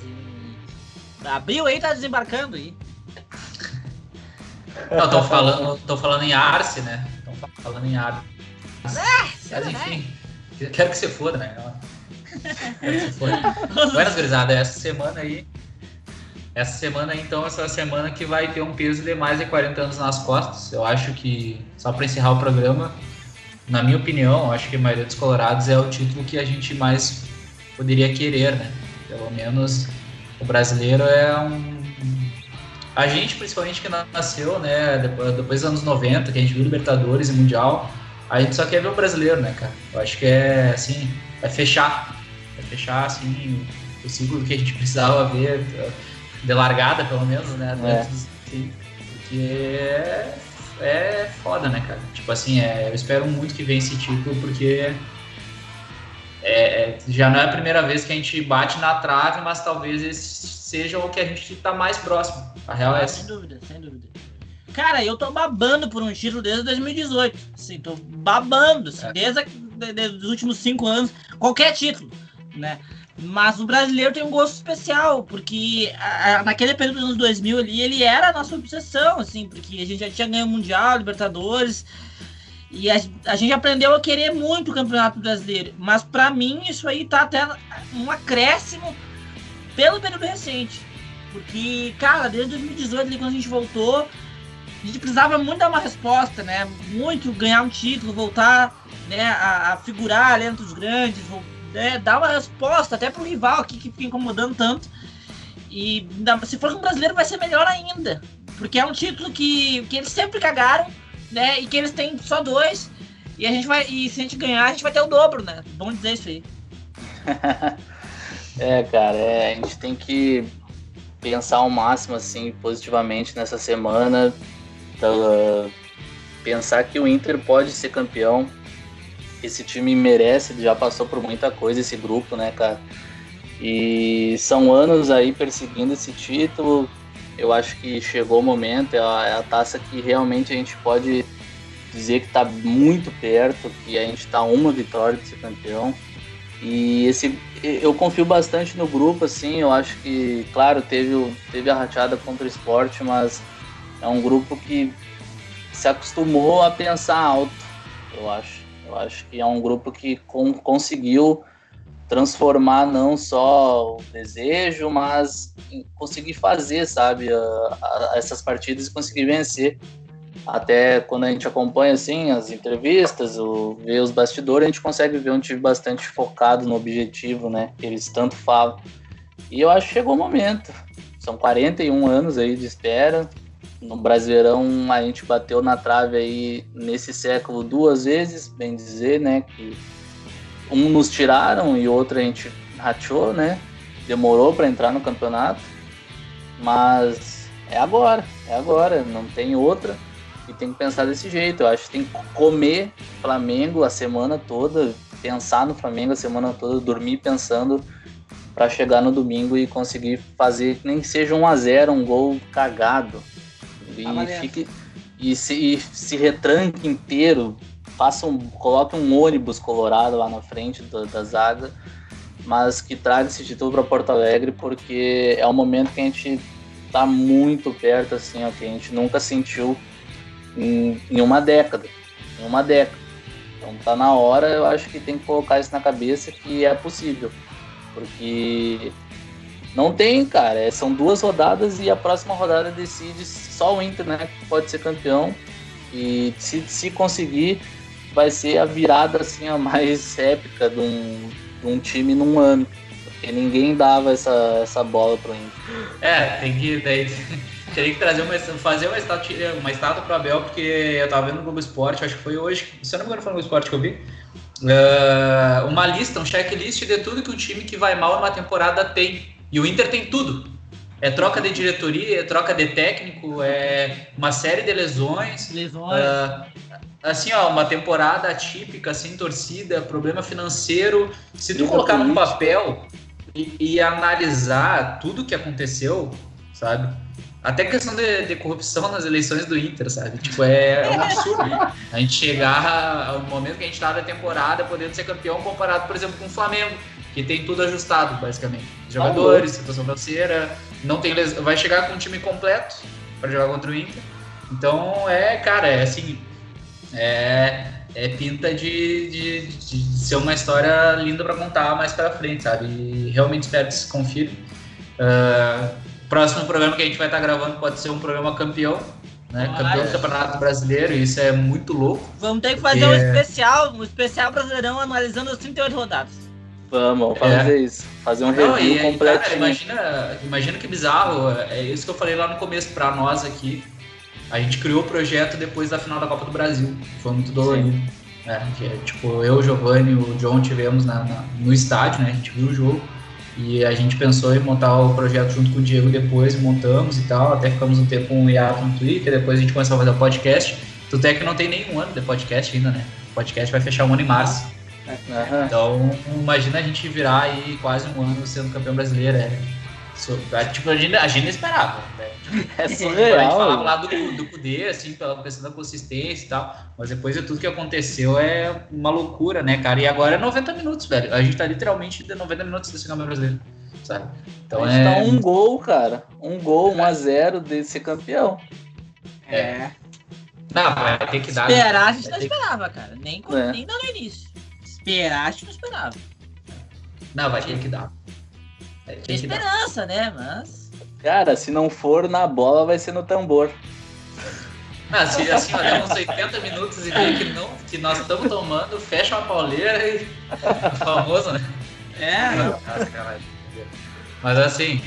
Abriu aí, tá desembarcando aí. Não, tô falando, tô falando em Arce, né? Estão falando em Arce. Ah, Mas enfim, quero que você foda, né? Quero que você foda. Buenas, gurizada, essa semana aí essa semana, então, essa semana que vai ter um peso de mais de 40 anos nas costas. Eu acho que, só para encerrar o programa, na minha opinião, acho que a maioria dos Colorados é o título que a gente mais poderia querer, né? Pelo menos o brasileiro é um. A gente, principalmente que nasceu, né, depois, depois dos anos 90, que a gente viu Libertadores e Mundial, a gente só quer ver o brasileiro, né, cara? Eu acho que é, assim, vai fechar. Vai fechar, assim, o ciclo que a gente precisava ver de largada, pelo menos, né? É. Porque é, é foda, né, cara? Tipo assim, é, eu espero muito que venha esse título, porque é, já não é a primeira vez que a gente bate na trave, mas talvez esse seja o que a gente tá mais próximo. A real é essa. Sem dúvida, sem dúvida. Cara, eu tô babando por um título desde 2018. Assim, tô babando, assim, é. desde, desde os últimos cinco anos, qualquer título, né? Mas o brasileiro tem um gosto especial, porque a, a, naquele período dos anos 2000 ali, ele era a nossa obsessão, assim, porque a gente já tinha ganho Mundial, Libertadores, e a, a gente aprendeu a querer muito o Campeonato Brasileiro. Mas para mim, isso aí tá até um acréscimo pelo período recente. Porque, cara, desde 2018, ali, quando a gente voltou, a gente precisava muito dar uma resposta, né? Muito ganhar um título, voltar né, a, a figurar entre os grandes, voltar né, dar uma resposta até pro rival aqui que fica incomodando tanto. E se for com o brasileiro vai ser melhor ainda. Porque é um título que, que eles sempre cagaram, né? E que eles têm só dois. E a gente vai. E se a gente ganhar, a gente vai ter o dobro, né? Bom dizer isso aí. é, cara, é, a gente tem que pensar ao máximo, assim, positivamente nessa semana. Então, pensar que o Inter pode ser campeão, esse time merece, já passou por muita coisa esse grupo, né, cara? E são anos aí perseguindo esse título. Eu acho que chegou o momento, é a, é a taça que realmente a gente pode dizer que está muito perto, que a gente está uma vitória de campeão. E esse, eu confio bastante no grupo, assim, eu acho que, claro, teve, teve a rateada contra o esporte, mas é um grupo que se acostumou a pensar alto, eu acho. Eu acho que é um grupo que com, conseguiu transformar não só o desejo, mas conseguir fazer, sabe, a, a, essas partidas e conseguir vencer. Até quando a gente acompanha assim as entrevistas, o, vê os bastidores, a gente consegue ver um time bastante focado no objetivo, né? Que eles tanto falam. E eu acho que chegou o momento. São 41 anos aí de espera no Brasileirão a gente bateu na trave aí nesse século duas vezes, bem dizer, né? Que um nos tiraram e outro a gente rateou, né? Demorou para entrar no campeonato, mas é agora, é agora, não tem outra e tem que pensar desse jeito. Eu acho que tem que comer Flamengo a semana toda, pensar no Flamengo a semana toda, dormir pensando para chegar no domingo e conseguir fazer nem que seja um a zero, um gol cagado, e tá fique e se, e se retranque inteiro, faça um, coloque um ônibus colorado lá na frente da, da zaga, mas que traga esse título para Porto Alegre, porque é um momento que a gente está muito perto, assim, ó, que a gente nunca sentiu em, em uma década, em uma década. Então tá na hora, eu acho que tem que colocar isso na cabeça que é possível, porque Não tem, cara. É, são duas rodadas e a próxima rodada decide só o Inter, né? Que pode ser campeão. E se, se conseguir, vai ser a virada assim, a mais épica de um, de um time num ano. Porque ninguém dava essa, essa bola pro Inter. É, tem que. Daí, teria que trazer uma, fazer uma estátua, uma estátua pro Abel, porque eu tava vendo no Globo Esporte, acho que foi hoje, se eu não me engano foi no Globo Esporte que eu vi. Uh, uma lista, um checklist de tudo que o time que vai mal numa temporada tem. E o Inter tem tudo. É troca de diretoria, é troca de técnico, é uma série de lesões. Lesões. Uh, assim, ó, uma temporada atípica, sem torcida, problema financeiro. Se tu colocar no papel e, e, analisar tudo que aconteceu, sabe? Até questão de, de, corrupção nas eleições do Inter, sabe? Tipo, é, é um absurdo. a gente chegar ao momento que a gente tá na temporada podendo ser campeão comparado, por exemplo, com o Flamengo, que tem tudo ajustado, basicamente. Jogadores, situação financeira, não tem vai chegar com um time completo para jogar contra o Inter. Então, é, cara, é assim, é, é pinta de, de, de, ser uma história linda para contar mais para frente, sabe? E realmente espero que se confirme. Uh, próximo programa que a gente vai estar tá gravando pode ser um programa campeão, né? Campeão do Campeonato Brasileiro, e isso é muito louco. Vamos ter que fazer um especial, um especial brasileirão analisando as 38 rodadas. Vamos, fazer é. isso. Fazer um Não, review completo. imagina, imagina que bizarro. É isso que eu falei lá no começo para nós aqui. A gente criou o projeto depois da final da Copa do Brasil. Foi muito dolorido. É, que, tipo, eu, o Giovanni e o John tivemos na, na, no estádio, né? A gente viu o jogo. E a gente pensou em montar o projeto junto com o Diego depois, montamos e tal. Até ficamos um tempo um hiato no Twitter, depois a gente começou a fazer o podcast. Tudo é que não tem nenhum ano de podcast ainda, né? O podcast vai fechar um ano em março. Uhum. Então, imagina a gente virar aí quase um ano sendo campeão brasileiro. É, é tipo, a gente, a gente não esperava. Né? É surreal. A gente falava lá do, do Kudê, assim, pela questão da consistência e tal. Mas depois de tudo que aconteceu, é uma loucura, né, cara? E agora é 90 minutos, velho. A gente tá literalmente de 90 minutos desse campeão brasileiro. Sabe? Então a gente é... tá um gol, cara. Um gol, 1 a 0 de ser campeão. É. Não, vai ter que dar. Esperar a gente não esperava, que... cara. Nem, é. nem no início gente não esperava. Não, vai ter que dar. Tem esperança, né? Mas. Cara, se não for na bola, vai ser no tambor. Ah, se assim, olha, uns 80 minutos e vê que, não, que nós estamos tomando, fecha uma pauleira e. famoso, né? É. Mas assim,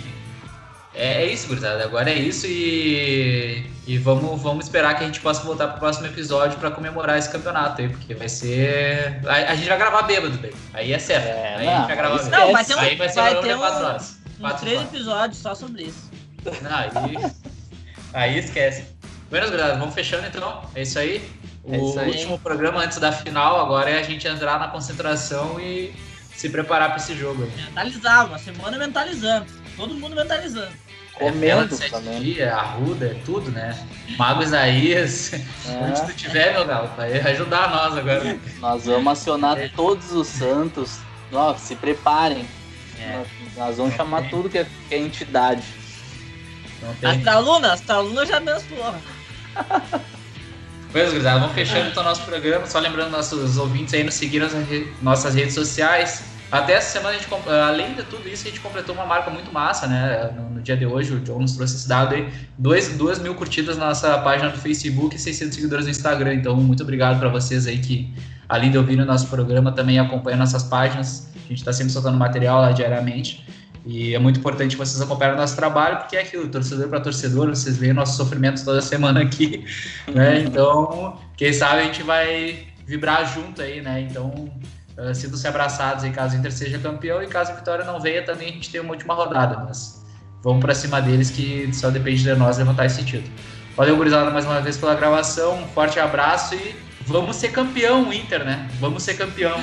é, é isso, gurizada. Agora é isso e, e vamos, vamos esperar que a gente possa voltar para o próximo episódio para comemorar esse campeonato aí, porque vai ser. A, a, gente vai gravar bêbado, bem. Aí é certo. É, aí não, a gente vai gravar bêbado. Não, vai ter um, aí vai ser vai ter um, 4 horas. Um três episódios só sobre isso. Não, aí, aí esquece. Buenas, gurizada, vamos fechando então. É isso aí. O é isso aí. último programa antes da final agora é a gente entrar na concentração e se preparar para esse jogo. Mentalizar, uma semana mentalizando. Todo mundo mentalizando. Comendo é. Dia, Arruda, é tudo, né? Mago Isaías, é. onde tu tiver, meu galo, vai ajudar nós agora. Nós vamos acionar é. todos os santos. Ó, se preparem. É. Nós vamos chamar tem. tudo que é, que é entidade. Astraluna, Astraluna já menstruou. Pois, gurizada, vamos fechando então nosso programa. Só lembrando nossos ouvintes aí nos seguir nas nossas redes sociais. Até essa semana, a gente, além de tudo isso, a gente completou uma marca muito massa, né? No, no dia de hoje, o John nos trouxe esse dado aí. 2 mil curtidas na nossa página do Facebook e 600 seguidores no Instagram. Então, muito obrigado para vocês aí que, além de ouvir o nosso programa, também acompanham nossas páginas. A gente está sempre soltando material lá diariamente. E é muito importante vocês acompanharem o nosso trabalho, porque é aquilo, torcedor para torcedor, vocês veem nosso sofrimento toda semana aqui, né? Então, quem sabe a gente vai vibrar junto aí, né? Então, uh, sintam-se abraçados aí caso o Inter seja campeão e caso a vitória não venha, também a gente tem uma última rodada, mas vamos para cima deles que só depende de nós levantar esse título. Valeu, gurizada, mais uma vez pela gravação, um forte abraço e vamos ser campeão, Inter, né? Vamos ser campeão.